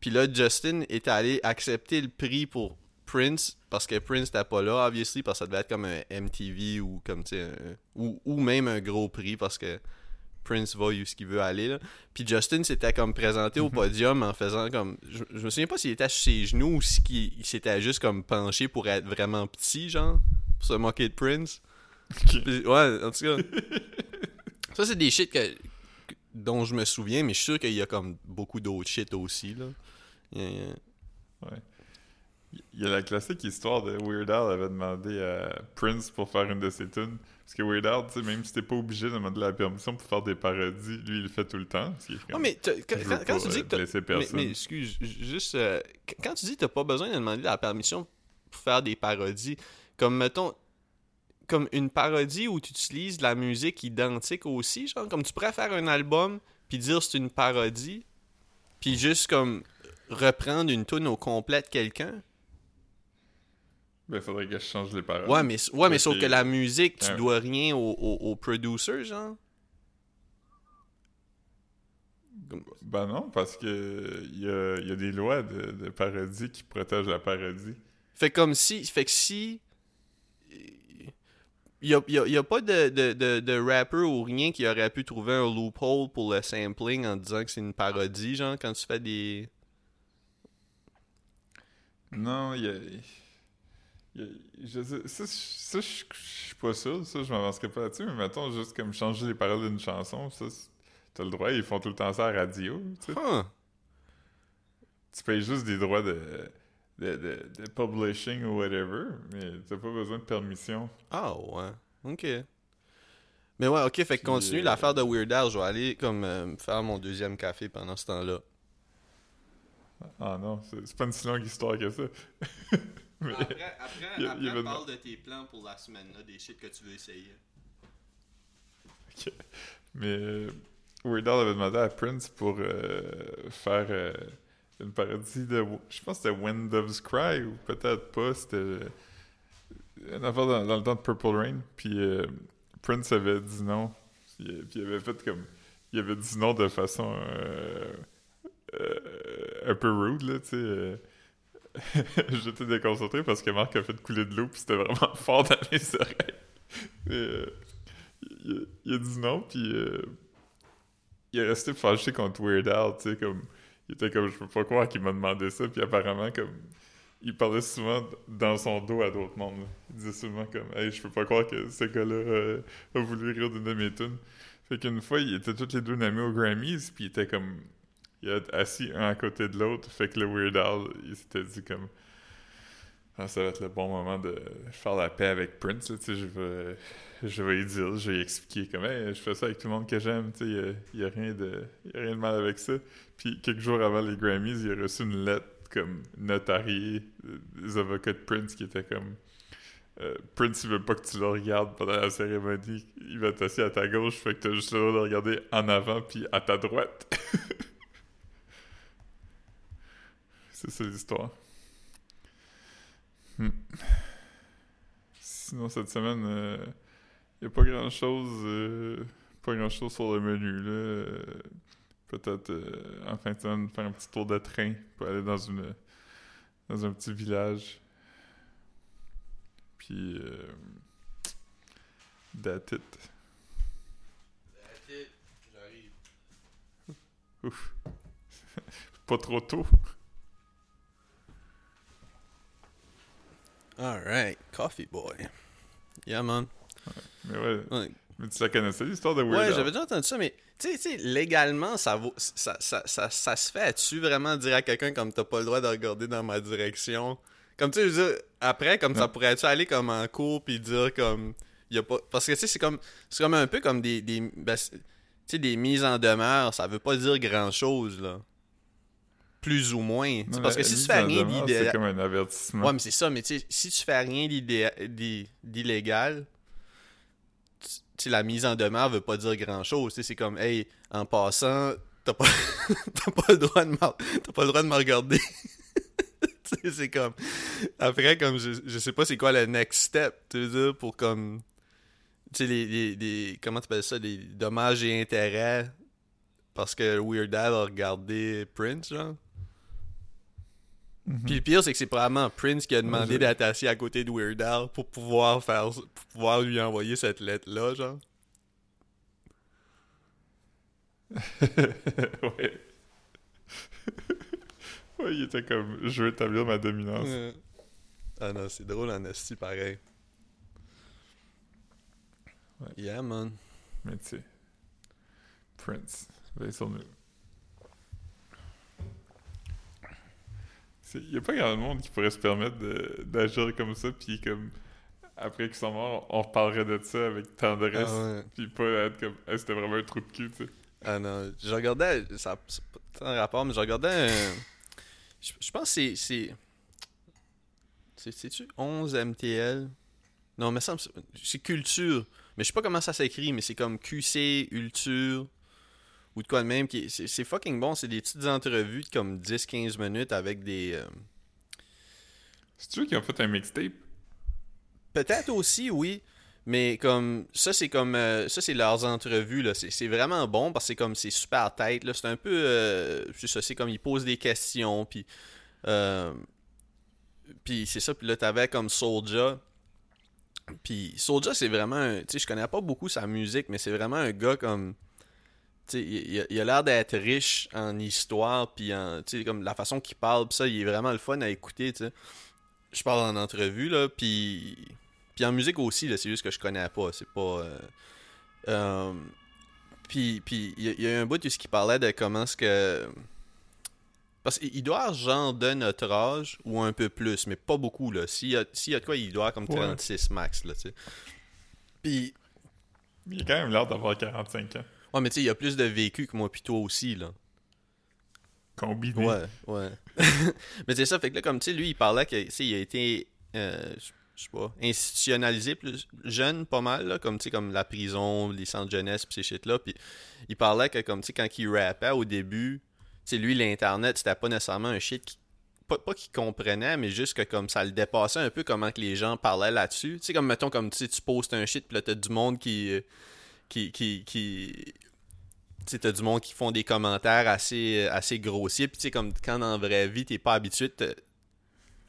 puis là Justin est allé accepter le prix pour Prince, parce que Prince n'était pas là, obviously, parce que ça devait être comme un MTV ou comme, tu ou, ou même un gros prix, parce que Prince va où ce qu'il veut aller. Là. Puis Justin s'était comme présenté au mhm. podium en faisant comme. Je, me souviens pas s'il était sur ses genoux ou s'il s'était juste comme penché pour être vraiment petit, genre, pour se moquer de Prince. ouais, en tout cas. [LAUGHS] ça, c'est des shit que, dont je me souviens, mais je suis sûr qu'il y a comme beaucoup d'autres shit aussi, là. Ouais. Il y a la classique histoire de Weird Al avait demandé à Prince pour faire une de ses tunes. Parce que Weird Al, même si t'es pas obligé de demander la permission pour faire des parodies, lui, il le fait tout le temps. Non, mais quand, tu dis que mais, excuse, juste... Euh, quand tu dis que t'as pas besoin de demander la permission pour faire des parodies, comme, mettons, comme une parodie où tu utilises de la musique identique aussi, genre, comme tu pourrais faire un album, puis dire c'est une parodie, puis juste, comme, reprendre une tune au complet de quelqu'un ben, faudrait que je change les paroles. Ouais, mais, ouais, mais sauf que la musique, tu dois rien au, au, producer, genre? Ben non, parce que il y a, y a, des lois de, de, parodie qui protègent la parodie. Fait comme si. Fait que si. Il n'y a, y a, y a, pas de, de, de, de rapper ou rien qui aurait pu trouver un loophole pour le sampling en disant que c'est une parodie, genre, quand tu fais des. Non, il y a. Je ça, ça je suis pas sûr, ça, je m'avancerai pas là-dessus, mais mettons, juste comme changer les paroles d'une chanson, ça, t'as le droit, ils font tout le temps ça à la radio, tu sais. Tu payes juste des droits de, de, de, publishing ou whatever, mais t'as pas besoin de permission. Ah ouais, ok. Mais ouais, ok, fait que continue l'affaire de Weird Al, je vais aller comme euh, faire mon deuxième café pendant ce temps-là. Ah non, c'est pas une si longue histoire que ça. [LAUGHS] Après, après, après parle de tes plans pour la semaine, des shit que tu veux essayer. Ok. Mais euh, Weird Al avait demandé à Prince pour euh, faire euh, une parodie de. Je pense que c'était When Doves Cry, ou peut-être pas. C'était euh, une affaire dans, dans, le temps de Purple Rain. Puis Prince avait dit non. Puis, puis il avait fait comme. Il avait dit non de façon. un peu rude, là, tu sais [LAUGHS] J'étais déconcentré parce que Marc a fait couler de l'eau, puis c'était vraiment [LAUGHS] fort dans mes oreilles. Euh, il, a dit non, puis euh, il est resté fâché contre Weird Al, tu sais, comme... Il était comme, je peux pas croire qu'il m'a demandé ça, puis apparemment, comme... Il parlait souvent dans son dos à d'autres mondes. Il disait souvent comme, hey, je peux pas croire que ce gars-là euh, a voulu rire d'une de mes tunes. Fait qu'une fois, ils étaient tous les deux nommés aux Grammys, puis il était comme il a assis un à côté de l'autre. Fait que le Weird Al, il s'était dit comme. Ah, ça va être le bon moment de faire la paix avec Prince. Là, je vais, je vais lui dire, je vais lui expliquer comme je fais ça avec tout le monde que j'aime. Il n'y a, a, rien de, a rien de mal avec ça. Puis quelques jours avant les Grammys, il a reçu une lettre comme notariée des avocats de Prince qui était comme. Euh, Prince, il veut pas que tu le regardes pendant la cérémonie. Il va t'asseoir à ta gauche, fait que t'as juste le droit de regarder en avant puis à ta droite. [LAUGHS] C'est ça l'histoire. Hmm. Sinon, cette semaine, il euh, n'y a pas grand chose. Euh, pas grand chose sur le menu. Là. Peut-être euh, en fin de semaine, faire un petit tour de train pour aller dans une dans un petit village. Puis. That's it. J'arrive. Ouf. [LAUGHS] pas trop tôt. Alright, Coffee Boy. Yeah, man. Mais ouais. Mais tu la connaissais, l'histoire de Weird Ouais, j'avais déjà entendu ça, mais tu sais, légalement, ça, vaut, ça, ça, ça, ça se fait. As-tu vraiment dire à quelqu'un comme t'as pas le droit de regarder dans ma direction? Comme tu sais, je veux dire, après, comme ça pourrait-tu aller comme en cours puis dire comme. Y a pas... Parce que tu sais, c'est comme, c'est comme un peu comme des. des ben, tu sais, des mises en demeure, ça veut pas dire grand chose, là. Plus ou moins. Non, parce que si tu fais en rien d'idéal. C'est comme un avertissement. Ouais, mais c'est ça, mais tu sais, si tu fais rien d'illégal, la mise en demeure veut pas dire grand chose. C'est comme, hey, en passant, t'as pas, [LAUGHS] t'as pas le droit de me, t'as pas le droit de me regarder. [LAUGHS] C'est comme, après, comme, je, je sais pas c'est quoi le next step, tu veux dire, pour comme, tu sais, les, les, les- comment tu appelles ça, les dommages et intérêts, parce que Weird Al a regardé Prince, genre. Mhm. Puis le pire, c'est que c'est probablement Prince qui a demandé d'être assis à côté de Weird Al pour pouvoir faire pour pouvoir lui envoyer cette lettre-là, genre. [LAUGHS] ouais. [LAUGHS] ouais, il était comme, je veux établir ma dominance. Ouais. Ah non, c'est drôle en esti, pareil. Ouais. Yeah, man. Mais tu sais, Prince, veille sur nous. Il n'y a pas grand monde qui pourrait se permettre de- d'agir comme ça, puis comme, après qu'ils sont morts, on reparlerait de ça avec tendresse, Ah ouais. puis pas être comme, Hey, c'était vraiment un trou de cul, tu sais. Ah non, je regardais, ça c'est pas tant un rapport, mais je regardais un... Je, je pense que c'est... c'est... c'est- C'est-tu 11 MTL? Non, mais ça c'est culture. Mais je sais pas comment ça s'écrit, mais c'est comme QC, Ulture, ou de quoi de même. qui C'est c'est fucking bon, c'est des petites entrevues de comme 10-15 minutes avec des... euh, C'est-tu qui ont fait un mixtape? Peut-être aussi, oui. Mais comme ça, c'est comme euh, ça, c'est leurs entrevues là. C'est, c'est vraiment bon parce que c'est comme c'est super tête là. C'est un peu, euh, c'est ça, c'est comme ils posent des questions puis, euh, puis c'est ça. Puis là, t'avais comme Soulja. Puis Soulja, c'est vraiment, un- tu sais, je connais pas beaucoup sa musique, mais c'est vraiment un gars comme, il, il a- il a l'air d'être riche en histoire puis en, comme la façon qu'il parle. Puis ça, il est vraiment le fun à écouter, tu sais. Je parle en entrevue là, puis puis en musique aussi, là, c'est juste que je connais pas. C'est pas. euh, euh, puis puis il y, a- un bout de ce qui parlait de comment est-ce que. Parce qu'il doit avoir genre de notre âge ou un peu plus, mais pas beaucoup. là. S'il y, a- s'il y a de quoi, il doit avoir comme Ouais. 36 max. Là, tu sais. Puis. Il a quand même l'air d'avoir 45 ans. Mais tu sais, il y a plus de vécu que moi, puis toi aussi. là. Combiné. Ouais, ouais. [LAUGHS] mais c'est ça, fait que là, comme tu sais, lui, il parlait que, tu sais, il a été, euh, je sais pas, institutionnalisé plus jeune, pas mal, là, comme, tu sais, comme la prison, les centres jeunesse, pis ces shit-là, puis il parlait que, comme, tu sais, quand il rappait au début, tu sais, lui, l'Internet, c'était pas nécessairement un shit qui, pas, pas qu'il comprenait, mais juste que, comme, ça le dépassait un peu comment que les gens parlaient là-dessus, tu sais, comme, mettons, comme, tu sais, tu postes un shit, puis là, t'as du monde qui, qui, qui, qui tu t'as du monde qui font des commentaires assez, assez grossiers. Puis, tu sais, comme quand dans la vraie vie, t'es pas habitué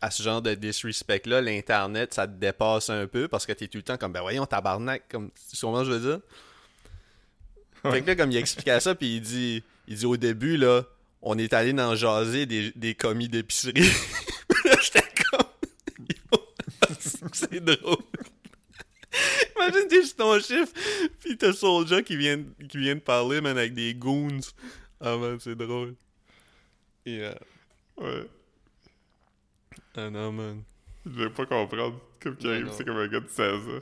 à ce genre de disrespect-là, l'Internet, ça te dépasse un peu parce que t'es tout le temps comme, ben voyons, tabarnak, comme, comment je veux dire? Fait que là, comme il expliquait ça, puis il dit, il dit au début, là, on est allé dans jaser des, des commis d'épicerie. là, [LAUGHS] j'étais comme, [LAUGHS] c'est drôle. [LAUGHS] Imagine, t'es sur ton chiffre, pis t'as Soulja qui vient, qui vient de parler, man, avec des goons. Ah, man, c'est drôle. Euh, Ouais. ah non, man. Je vais pas comprendre. Comme Non, arrive, c'est comme un gars de 16 ans.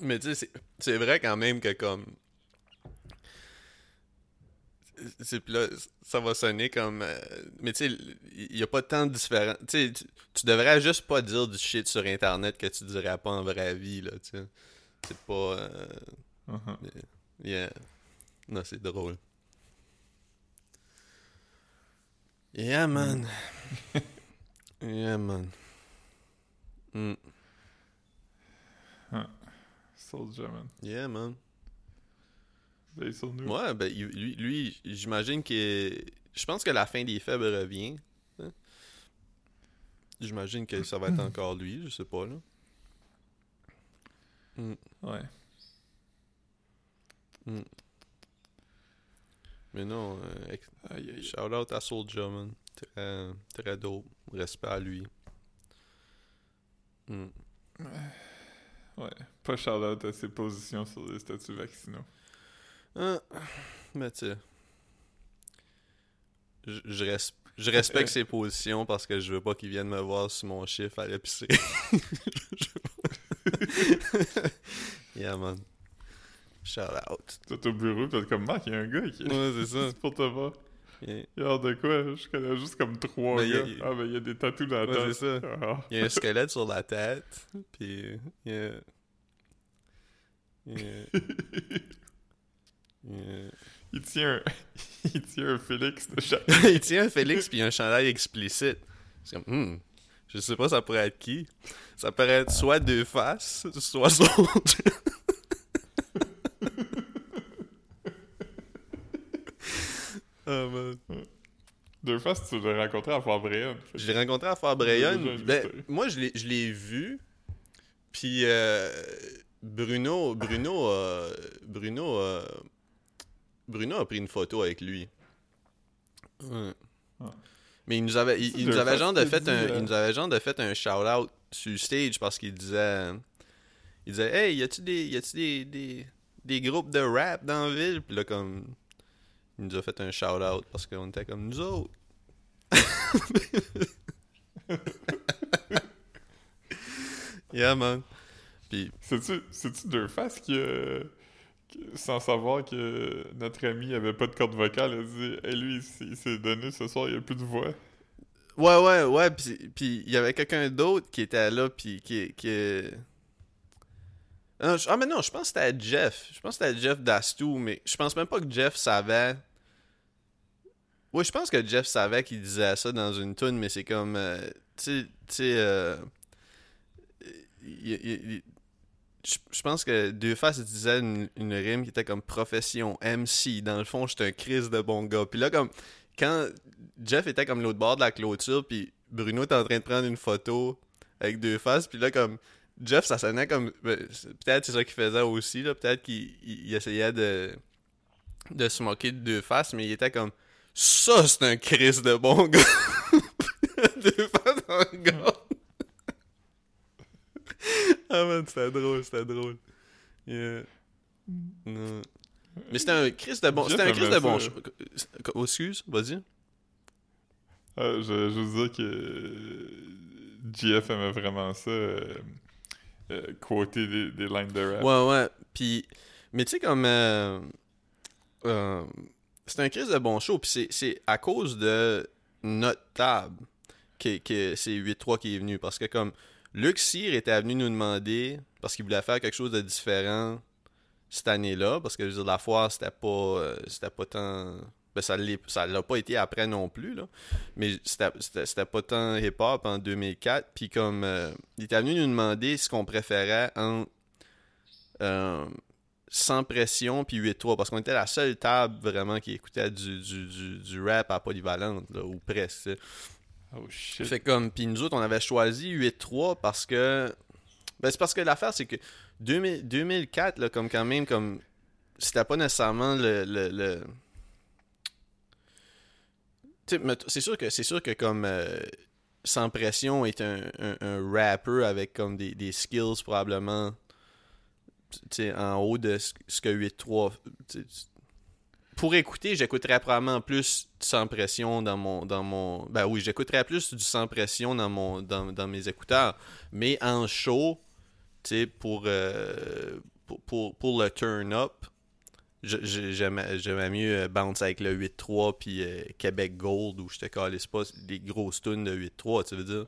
Mais tu sais, c'est vrai quand même que comme. C'est là, ça va sonner comme. euh, mais tu sais, il y a pas tant de différence. Tu tu- devrais juste pas dire du shit sur internet que tu dirais pas en vraie vie, là, tu. C'est pas. euh, Uh-huh. Yeah. Non, c'est drôle. Yeah, man. [LAUGHS] yeah, man. Mm. Soulja, man. Yeah, man. Veille sur nous. Ouais, ben, lui, lui j'imagine que. Je pense que la fin des faibles revient. hein. J'imagine que ça va être [CLEARS THROAT] encore lui, je sais pas, là. Ouais. Mais non, euh, ex- Aïe, aïe. shout out à Soulja, man. Très, très dope. Respect à lui. Mm. Ouais. Pas Charlotte à ses positions sur les statuts vaccinaux. Ah, mais tu sais. Je, je, res- je respecte ses positions parce que je veux pas qu'il vienne me voir sur mon chiffre à l'épicerie. [LAUGHS] yeah, man. Shout out. T'es au bureau, t'es comme Marc, il y a un gars qui Ouais, c'est ça. c'est [LAUGHS] pour te voir. Yeah. A de quoi Je connais juste comme trois Ben, a- gars. Ah, ben il y a des tatous dans la Ouais, tête. c'est ça. Ah. Il y a un squelette sur la tête. Puis. Il y a. Il y a. a- Il tient un... [LAUGHS] il tient un Félix de [LAUGHS] chaque. il tient un Félix puis un chandail explicite. C'est comme, hmm, je sais pas, ça pourrait être qui. Ça pourrait être soit deux faces, soit son. [LAUGHS] Ah, man. Deux fois, tu l'as rencontré à Fort-Brienne. Je l'ai rencontré à Fort Brayonne. Déjà une Ben, moi, je l'ai, je l'ai vu. Puis euh, Bruno, Bruno, euh, Bruno, euh, Bruno a pris une photo avec lui. Ouais. Ah. Mais il nous avait, il, C'est il nous deux avait fois genre de tu fait un, euh, il nous avait genre de fait un shout out sur stage parce qu'il disait, il disait, hey, y a-tu des, y a-tu des, des, des groupes de rap dans la ville? Puis là comme, il nous a fait un shout out parce qu'on était comme nous autres. [LAUGHS] yeah man. Puis C'est-tu c'est-tu deux faces qui, euh, qui- sans savoir que notre ami avait pas de corde vocale, a dit Hey, lui, il s'est- donné ce soir, il a plus de voix. Ouais, ouais, ouais. Puis, il y avait quelqu'un d'autre qui était là, puis qui. qui... Ah, je- ah, mais non, je pense que c'était Jeff. Je pense que c'était Jeff Dastou, mais je pense même pas que Jeff savait. Oui, je pense que Jeff savait qu'il disait ça dans une tune, mais c'est comme. euh, tu sais. Euh, je, pense que Deux Faces disait une, rime qui était comme profession MC. Dans le fond, j'étais un Chris de bon gars. Puis là, comme quand Jeff était comme l'autre bord de la clôture, puis Bruno était en train de prendre une photo avec deux faces, puis là, comme Jeff, ça sonnait comme. ben, Peut-être c'est ça qu'il faisait aussi, là. Peut-être qu'il il- il essayait de, de se moquer de deux faces, mais il était comme. Ça, c'est un Chris de bon gars! [LAUGHS] deux faces le gars! Ah man, c'était drôle, c'était drôle. Yeah. Non. Mais c'était un Chris de bon. C'était un Chris de bon. Oh, excuse, vas-y. Ah, je, je veux dire que euh, GF aimait vraiment ça, euh, euh, quoter des, des lignes de rap. Ouais, ouais. Puis, mais tu sais, comme. euh, euh, c'est un crise de bon show. Puis c'est- c'est à cause de notre table que, que c'est 8-3 qui est venu. Parce que, comme. Luc était venu nous demander, parce qu'il voulait faire quelque chose de différent cette année-là. Parce que, la foire, c'était pas. euh, c'était pas tant. Ben, ça l'a pas été après non plus, là. Mais c'était- pas tant hip-hop en 2004. Puis comme, euh, il était venu nous demander ce qu'on préférait entre euh, sans pression puis 8-3 parce qu'on était la seule table vraiment qui écoutait du, du, du, rap à polyvalente ou presque. Oh shit. Fait comme puis nous autres on avait choisi 8-3 parce que ben c'est parce que l'affaire c'est que 2000 2004 là, comme quand même comme c'était pas nécessairement le, c'est sûr que c'est sûr que comme euh, sans pression est un, un, un rapper avec comme des, des skills probablement en haut de ce que 8-3 tu sais, pour écouter, j'écouterais probablement plus du sans pression dans mon dans mon ben oui, j'écouterais plus du sans pression dans mon dans, dans mes écouteurs, mais en show, tu sais pour, euh, pour pour pour le turn up, j'aimais mieux euh, bounce avec le 8-3 puis euh, Québec Gold où je te calisse pas des grosses tunes de 8-3, tu veux dire.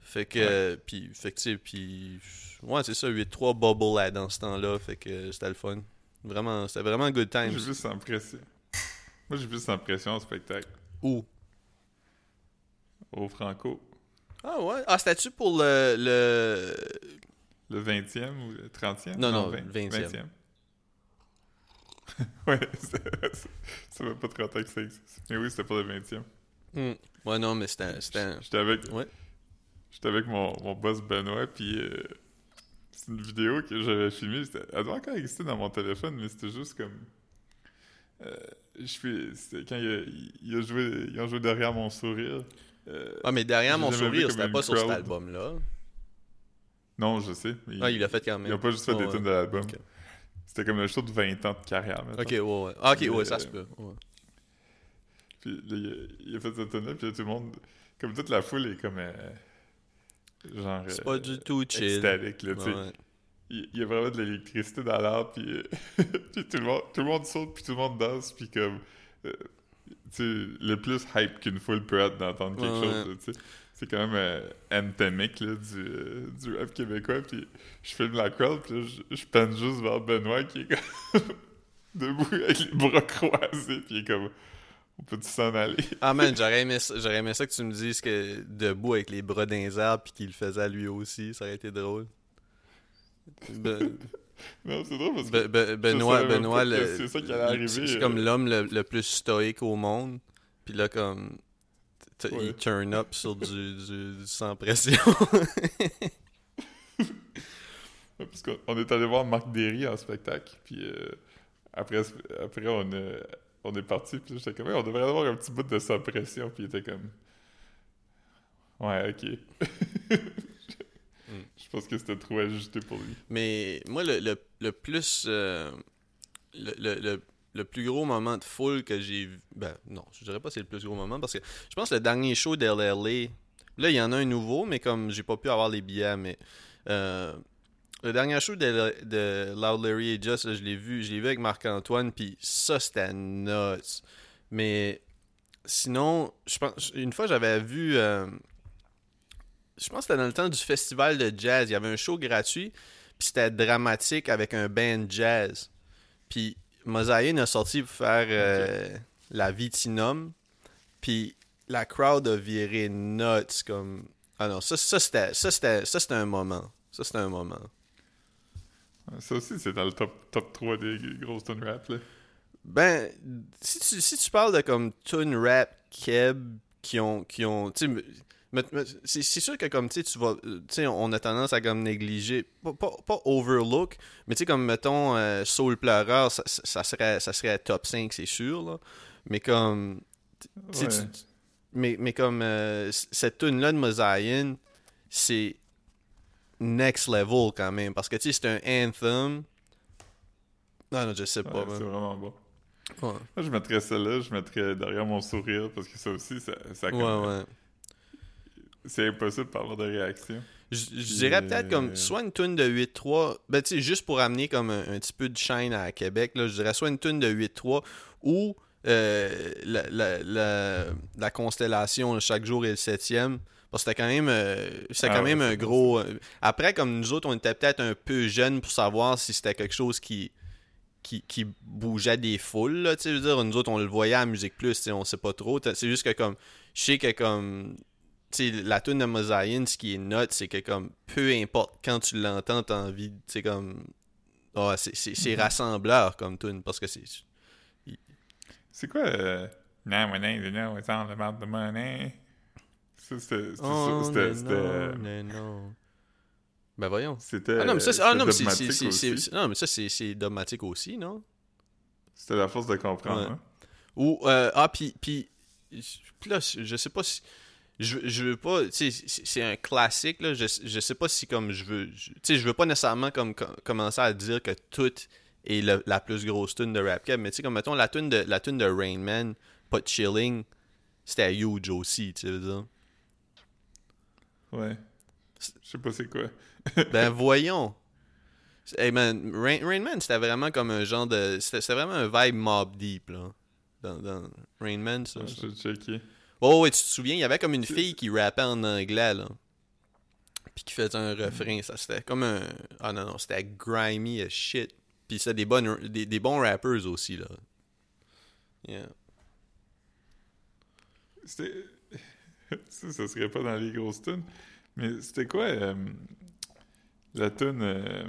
Fait que puis fait que tu sais puis ouais, c'est ça 8-3 bubble là dans ce temps-là, fait que c'était le fun. Vraiment, c'était vraiment good Moi, times. j'ai vu sans pression. Moi, j'ai vu sans pression au spectacle. Où? Au Franco. Ah ouais? Ah, c'était-tu pour le... le... Le 20e ou le 30e? Non, non, 20, le 20e. ouais, c'est- ça fait pas 30 ans que ça existe. Mais oui, c'était pour le 20e. Hmm. Ouais, non, mais c'était... c'était... J'étais avec, Ouais. j'étais avec mon, mon boss Benoît, puis euh, c'est une vidéo que j'avais filmée. c'était- Elle doit encore exister dans mon téléphone, mais c'était juste comme. euh, je fais, c'était quand il a, il a joué, ils ont joué derrière mon sourire. euh, Ah, mais derrière mon sourire, c'était pas sur cet album-là. Non, je sais. mais Ah, il l'a fait quand même. Ils pas juste fait des Ouais, tunes de l'album. C'était comme un show de 20 ans de carrière, mettons. Ok, ouais, ouais. Ah, ok, ouais, ça euh, se peut. ouais. Puis là, il, a, fait cette tune là puis tout le monde... Comme toute la foule est comme... euh, genre... C'est pas du tout chill. Là, tu sais. Ouais. Il y a vraiment de l'électricité dans l'air, puis, euh, [LAUGHS] puis tout, le monde, tout le monde saute, puis tout le monde danse, puis comme... euh, tu sais, le plus hype qu'une foule peut être d'entendre quelque Ouais, chose, tu sais. C'est quand même euh, anthemique, là, du, euh, du rap québécois, puis je filme la crowd, puis là, je, je peine juste vers Benoît, qui est comme... [LAUGHS] debout avec les bras croisés, puis il est comme... On peut-tu s'en aller? Ah man, j'aurais aimé, ça- j'aurais aimé ça que tu me dises que debout avec les bras les airs puis qu'il le faisait à lui aussi, ça aurait été drôle. Be- [LAUGHS] Non, c'est drôle, parce que... Be- Be- Benoît, Benoît, que le- c'est ça qui allait arriver, c'est euh. comme l'homme le, le plus stoïque au monde. Puis là, comme, Ouais. il turn up [LAUGHS] sur du, du- du sans pression. [LAUGHS] Parce qu'on on est allé voir Marc Derry en spectacle, puis euh, après, après on, a- on est parti, puis j'étais comme, on devrait avoir un petit bout de sa pression, puis il était comme, ouais, ok. [LAUGHS] Je pense que c'était trop ajusté pour lui. Mais moi, le, le, le plus. euh, le, le, le- le plus gros moment de foule que j'ai vu. Ben, non, je dirais pas que c'est le plus gros moment parce que je pense que le dernier show d'LLA. Là, il y en a un nouveau, mais comme j'ai pas pu avoir les billets, mais. euh, le dernier show de, de Loud Larry et Just, là, je l'ai vu, je l'ai vu avec Marc-Antoine, puis ça, c'était nuts. Mais sinon, je pense, une fois, j'avais vu. euh, je pense que c'était dans le temps du festival de jazz. Il y avait un show gratuit, puis c'était dramatique avec un band jazz. Puis Mosaïen a sorti pour faire euh, la Vitinum, puis la crowd a viré nuts comme. Ah non, ça, ça c'était ça, c'était ça, c'était un moment. Ça, c'était un moment. Ça aussi, c'est dans le top, top 3 des grosses tunes rap, là. Ben, si tu, si tu parles de comme tune rap keb qui ont qui ont c'est sûr que comme tu vas euh, tu on a tendance à comme négliger pas, pas, pas overlook mais tu sais comme mettons euh, Soul pleureur ça, serait ça serait top 5 c'est sûr là mais comme Ouais. tu- mais, mais comme euh, cette tune là de Mosaïen c'est next level quand même parce que tu sais c'est un anthem non non je sais pas Ouais, c'est vraiment bon. Ouais. Moi, je mettrais ça là, je mettrais derrière mon sourire, parce que ça aussi, ça, ça Ouais, ouais. c'est impossible par avoir de réaction. Je dirais peut-être comme euh, soit une tune de 8-3, ben tu sais, juste pour amener comme un, un petit peu de shine à Québec, là, je dirais soit une tune de 8-3 ou euh, la, la, la, la constellation, chaque jour est le septième. Parce que c'était quand même, euh, c'était Ah quand même un gros. euh, Après, comme nous autres, on était peut-être un peu jeunes pour savoir si c'était quelque chose qui, qui, qui bougeait des foules. Là, je veux dire, nous autres, on le voyait à Musique Plus, on sait pas trop. C'est juste que comme, je sais que comme, la tune de Mosaïen, ce qui est note, c'est que comme, peu importe quand tu l'entends, t'as envie, tu sais, comme, ah, c'est- c'est c'est rassembleur comme tune parce que c'est. C'est quoi euh... Non, money, know, it's all about the money. C'était... Oh, c'était- non, c'était- non, non. Ben voyons. C'était... Ah non, mais ça, c'est- ah, non, mais c'est- c'est- non, mais ça, c'est c'est dogmatique aussi, non? C'était la force de comprendre, Ouais. hein. Ou, euh, ah, puis, puis, là, je sais pas si. Je, je veux pas, tu sais, c'est c'est un classique, là. Je, je sais pas si, comme, je veux. je- Tu sais, je veux pas nécessairement, comme, com- commencer à dire que tout est le- la plus grosse tune de Rap Cab, mais tu sais, comme, mettons, la tune de, la tune de Rain Man, pas de chilling, c'était huge aussi, tu sais, veux dire. Ouais. Je sais pas c'est quoi. [LAUGHS] Ben voyons. Hey man, Rain, Rain Man, c'était vraiment comme un genre de. C'était vraiment un vibe Mob Deep, là. Dans, dans Rain Man, ça. Ouais, ça. Je vais checker. Oh, ouais, tu te souviens, il y avait comme une fille qui rappait en anglais, là. Puis qui faisait un refrain. Ça, c'était comme un. Ah non, non, c'était grimy as shit. Puis c'était des, bonnes, des, des bons rappers aussi, là. Yeah. C'était... [LAUGHS] ça, ça serait pas dans les grosses tunes. Mais c'était quoi euh, la tune... euh,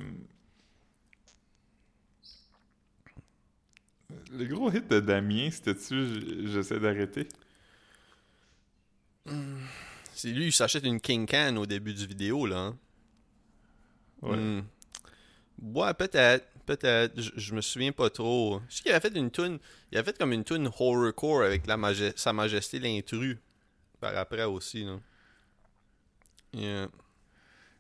Le gros hit de Damien, c'était-tu J'essaie d'arrêter? C'est lui, il s'achète une King Can au début du vidéo, là. hein. Ouais. Hmm. Ouais, peut-être. Peut-être. Je, je me souviens pas trop. Je sais qu'il avait fait une tune. Il avait fait comme une tune horrorcore avec la maje- Sa Majesté l'intrus. Par après aussi, là. Yeah.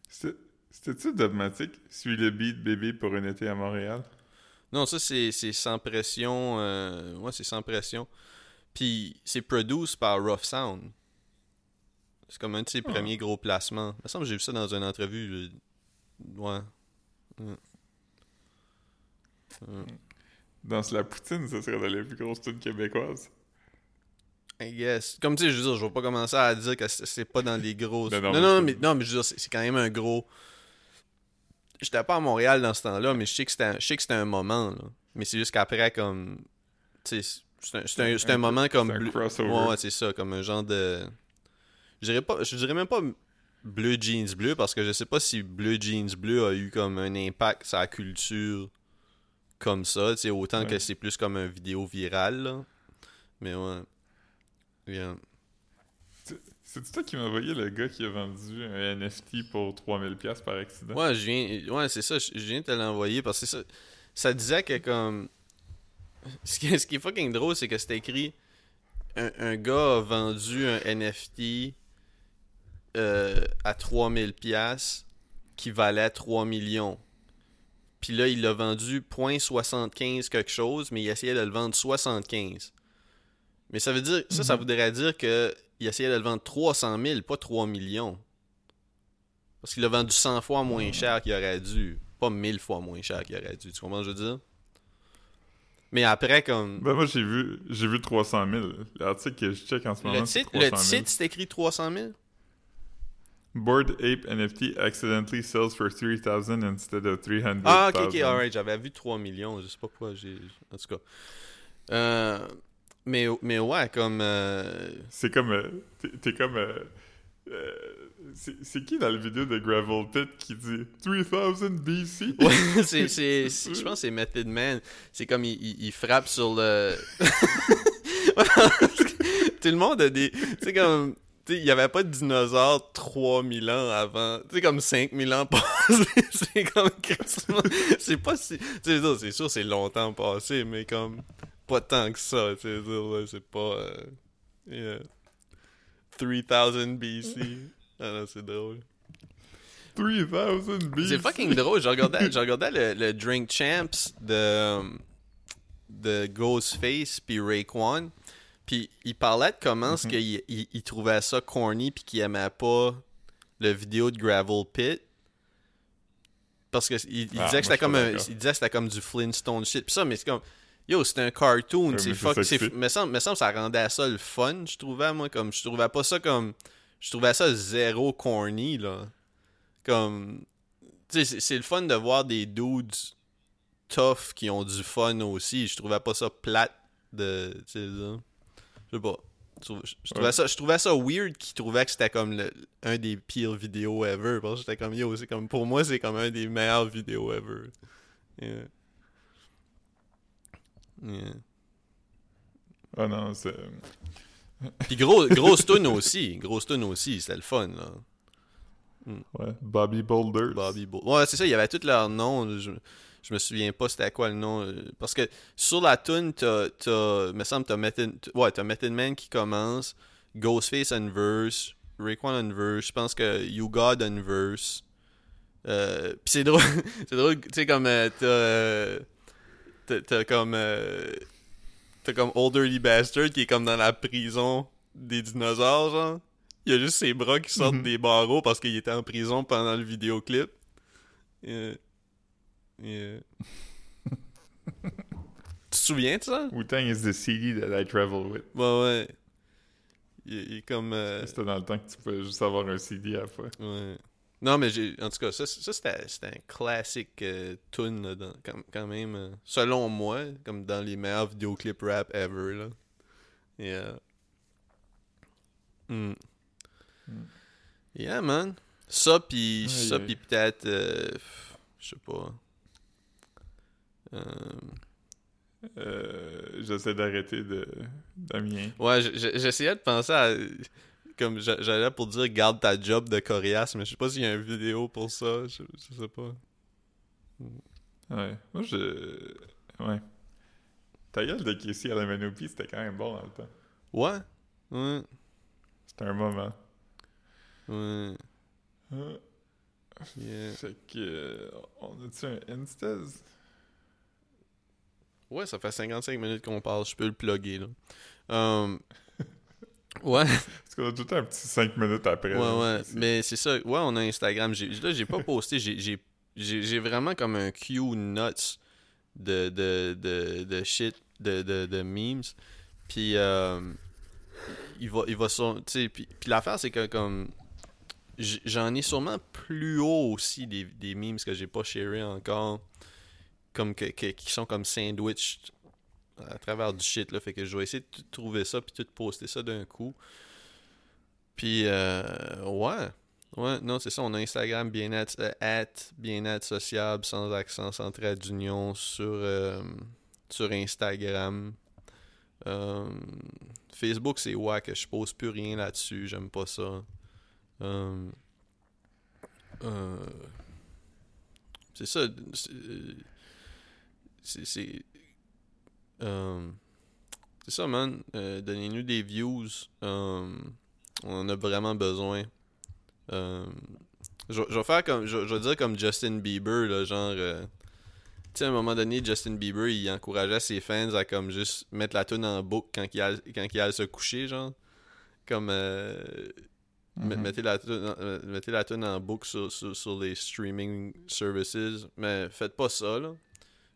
C'était- C'était-tu dogmatique? Suis le beat bébé pour un été à Montréal? Non, ça, c'est sans pression. euh, Ouais, c'est sans pression. Puis, c'est produit par Rough Sound. C'est comme un de ses Ah. premiers gros placements. Il me semble que j'ai vu ça dans une entrevue. je- Ouais. Dans la poutine, ça serait dans les plus grosses tunes québécoises. I guess. Comme tu sais, je veux dire, je vais pas commencer à dire que c'est pas dans les grosses. Non, non, non, mais non, mais je veux dire, c'est quand même un gros. J'étais pas à Montréal dans ce temps-là, mais je sais que c'était un, un moment, là. Mais c'est juste qu'après, comme. Tu sais, c'est un, c'est un, un moment comme. c'est un crossover. Ouais, ouais, c'est ça, comme un genre de. Je dirais, pas, je dirais même pas bleu jeans bleu, parce que je sais pas si bleu jeans bleu a eu comme un impact sur la culture comme ça, tu sais, autant Ouais. que c'est plus comme un vidéo virale, là. Mais ouais. C'est toi qui m'a envoyé le gars qui a vendu un NFT pour 3000$ par accident? Ouais, je viens. Ouais, c'est ça. Je viens de te l'envoyer parce que ça. Ça disait que comme. Ce qui, ce qui est fucking drôle, c'est que c'était écrit. Un, un gars a vendu un NFT euh, à 3000 pièces qui valait 3 millions. Puis là, il l'a vendu 0.75 quelque chose, mais il essayait de le vendre 75. Mais ça veut dire. Ça, ça Mhm. voudrait dire que il essayait de le vendre 300 000, pas 3 millions. Parce qu'il l'a vendu 100 fois moins cher qu'il aurait dû. Pas 1000 fois moins cher qu'il aurait dû. Tu comprends ce que je veux dire? Mais après, comme. Ben moi j'ai vu j'ai vu 300 000. L'article que je check en ce moment Le titre, 300 le 000. titre, c'est écrit 300 000? Board Ape NFT accidentally sells for 3000 instead of 300,000. Ah, ok, ok, alright. J'avais vu 3 millions. Je sais pas pourquoi j'ai. En tout cas. Euh, mais, mais ouais, comme. euh, C'est comme euh, t'es- comme euh, euh, c'est qui dans la vidéo de Gravel Pit qui dit 3000 BC? [LAUGHS] Ouais, c'est, c'est, [LAUGHS] c'est- je pense que c'est Method Man. C'est comme il, il- il frappe sur le. [LAUGHS] Tout le monde a des. Tu sais, comme. Tu il n'y avait pas de dinosaures 3000 ans avant. Tu sais, comme 5000 ans passés. c'est comme. C'est pas si. Tu sais, c'est sûr, c'est longtemps passé, mais comme. Pas tant que ça. C'est pas. euh, yeah. 3000 BC. [LAUGHS] Ah non, c'est drôle. 3000 BC! C'est fucking drôle. Je regardais, je regardais le, le Drink Champs de, de Ghostface puis Raekwon. Puis il parlait de comment est-ce qu'il il, il trouvait ça corny puis qu'il aimait pas le vidéo de Gravel Pit. Parce que il, il Ah, disait que c'était comme un, il disait que c'était comme du Flintstone shit. Puis ça, mais c'est comme yo, c'est un cartoon, Ouais, c'est fuck, me semble, me semble ça rendait ça le fun, je trouvais moi comme je trouvais pas ça comme je trouvais ça zéro corny là. Comme tu sais, c'est- le fun de voir des dudes tough qui ont du fun aussi. Je trouvais pas ça plate de. Tu sais. Je sais pas. Je trouvais, Ouais. ça, je trouvais ça weird qu'ils trouvaient que c'était comme le- un des pires vidéos ever. Parce que j'étais comme yo, c'est comme pour moi, c'est comme un des meilleurs vidéos ever. Yeah. Yeah. Ah non, c'est... Puis gros, grosse tune aussi. Grosse tune aussi, c'était le fun là. Ouais, Bobby Boulders. Bobby. Ouais, c'est ça, il y avait tous leurs noms. Je, je me souviens pas c'était quoi le nom. euh, Parce que sur la tune, t'as, t'as, me semble, t'as Method, ouais, t'as Method Man qui commence, Ghostface on verse, Raekwon on verse, je pense que You God on verse. Euh, Pis c'est drôle, [LAUGHS] c'est drôle, tu sais, comme euh, t'as, euh, t'as, comme, euh, t'as comme Old Dirty Bastard qui est comme dans la prison des dinosaures, genre. Il y a juste ses bras qui sortent Mhm. des barreaux parce qu'il était en prison pendant le vidéoclip. Yeah. Yeah. [LAUGHS] tu te souviens de ça? Wu-Tang is the CD that I travel with. Ouais, ouais. Il, il est comme. euh, C'était dans le temps que tu pouvais juste avoir un CD à la fois. ouais. Non, mais j'ai. En tout cas, ça, ça c'était, c'était un classique euh, tune, là, dans- quand, quand même. euh, selon moi, comme dans les meilleurs vidéoclips rap ever, là. Yeah. Mm. Mm. Yeah, man. Ça, Aïe, ça, pis peut-être. euh, je sais pas. Euh, J'essaie d'arrêter de... Damien. Ouais, j'essayais de penser à. Comme j'a- j'allais pour dire garde ta job de coriace, mais je sais pas s'il y a une vidéo pour ça. Je, je sais pas. Ouais. Moi, je... Ouais. Ta gueule de Casey à la Manopie, c'était quand même bon dans le temps. Ouais. Ouais. C'était un moment. Ouais. Yeah. Fait que. euh, on a-tu un Instaz? Ouais, ça fait 55 minutes qu'on parle, je peux le plugger, là. Um, ouais, [LAUGHS] Parce qu'on a tout le temps un petit 5 minutes après. ouais, là, ouais. Mais c'est ça, ouais, on a Instagram. Là, j'ai pas posté, j'ai- j'ai j'ai j'ai vraiment comme un queue nuts de, de, de, de shit, de, de, de memes. Puis, euh, il va, il va sur- puis, puis l'affaire, c'est que comme. J'en ai sûrement plus haut aussi des, des memes que j'ai pas sharé encore. Comme que, que- qui sont comme sandwich à travers du shit là. Fait que je vais essayer de trouver ça puis tout poster ça d'un coup. Puis euh, ouais. Ouais, non, c'est ça. On a Instagram bien-être euh, at bien-être sociable sans accent, sans trait d'union sur, euh, sur Instagram. Euh, Facebook, c'est ouais que je pose plus rien là-dessus. J'aime pas ça. C'est ça. c'est- C'est. Euh, c'est ça, man. Euh, Donnez-nous des views. Euh, on en a vraiment besoin. Je, vais faire comme. Je, je vais dire comme Justin Bieber, là, genre. tu sais, à un moment donné, Justin Bieber, il encourageait ses fans à comme juste mettre la tune en boucle quand il allait, quand il allait se coucher, genre. Comme. euh, Mhm. mettez, la tune, en- euh, mettez la tune en boucle sur, sur, sur les streaming services. Mais faites pas ça, là.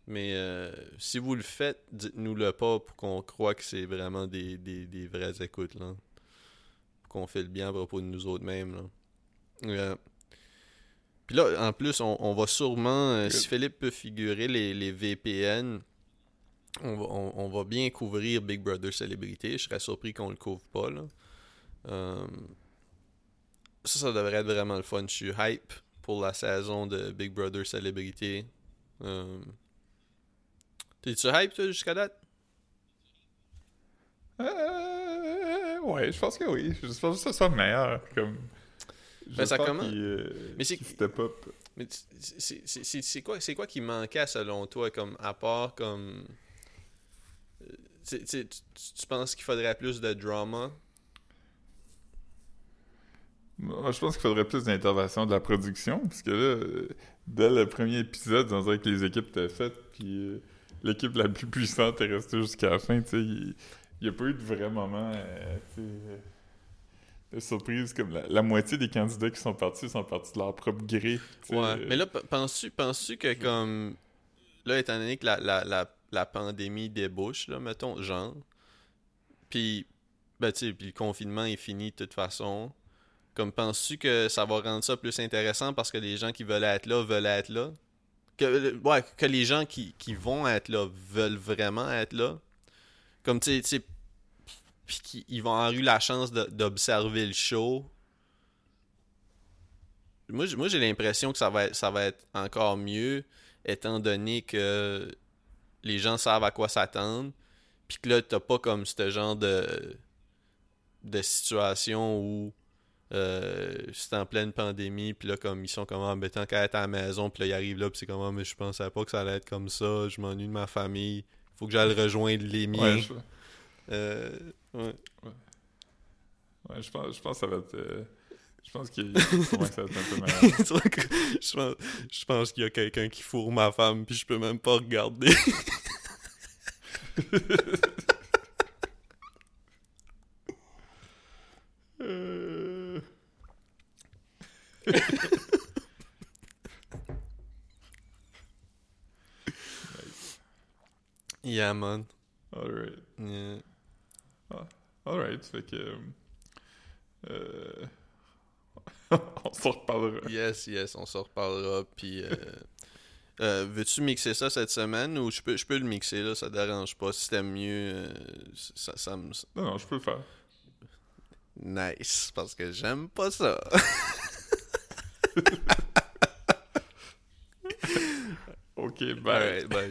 Mais euh, si vous le faites, dites-nous le pas pour qu'on croie que c'est vraiment des, des, des vraies écoutes, là. Pour qu'on fait le bien à propos de nous autres mêmes, là. Euh, Puis là, en plus, on, on va sûrement, euh, si Philippe peut figurer les, les VPN, on va, on, on va bien couvrir Big Brother Célébrité. Je serais surpris qu'on le couvre pas, là. Euh, ça, ça devrait être vraiment le fun. Je suis hype pour la saison de Big Brother Célébrité. T'es-tu hype, toi, jusqu'à date? Euh, ouais, je pense que oui. Je pense que ça soit meilleur. Comme... Ben, ça commence- euh, Mais c'est-. Mais c'est- quoi, c'est quoi qui manquait selon toi, comme à part comme. euh, tu, tu- tu- tu penses qu'il faudrait plus de drama? Moi, je pense qu'il faudrait plus d'intervention de la production, parce que là, dès le premier épisode, on dirait que les équipes étaient faites, puis euh, l'équipe la plus puissante est restée jusqu'à la fin. Il n'y a pas eu de vrai moment, euh, de surprise, comme la, moitié des candidats qui sont partis sont partis de leur propre gré. Ouais. Mais là, penses-tu penses que comme. Là, étant donné que la, la, la, la pandémie débouche, là, mettons, genre. Puis. Ben, tu puis le confinement est fini de toute façon. Comme, penses-tu que ça va rendre ça plus intéressant parce que les gens qui veulent être là veulent être là? Que, ouais, que les gens qui, qui vont être là veulent vraiment être là? Comme, tu sais, puis qu'ils ils vont avoir eu la chance d'observer le show. Moi j'ai l'impression que ça va, être, ça va être encore mieux, étant donné que les gens savent à quoi s'attendre, puis que là, t'as pas comme ce genre de, de situation où euh, c'est en pleine pandémie, puis là, comme ils sont comme, ah, ben, tant qu'à être à la maison, puis là, ils arrivent là, puis c'est comme, ah, mais je pensais pas que ça allait être comme ça, je m'ennuie de ma famille, faut que j'aille rejoindre les miens. Ouais, je, Euh, ouais. ouais, je pense, je pense que ça va être... euh, je pense qu'il [LAUGHS] ça va être un peu [LAUGHS] je pense, je pense qu'il y a quelqu'un qui fourre ma femme, puis je peux même pas regarder. [LAUGHS] Euh, [LAUGHS] yeah, man. Alright. Yeah. Alright, fait que... euh, euh, [LAUGHS] on s'en reparlera. Yes, yes, on s'en reparlera. Puis, euh, [LAUGHS] euh, veux-tu mixer ça cette semaine ou je peux, je peux le mixer là, ça dérange pas. Si t'aimes mieux, euh, ça, ça me. Non, non, je peux le faire. Nice, parce que j'aime pas ça. [LAUGHS] Ok, bye. Alright, bye.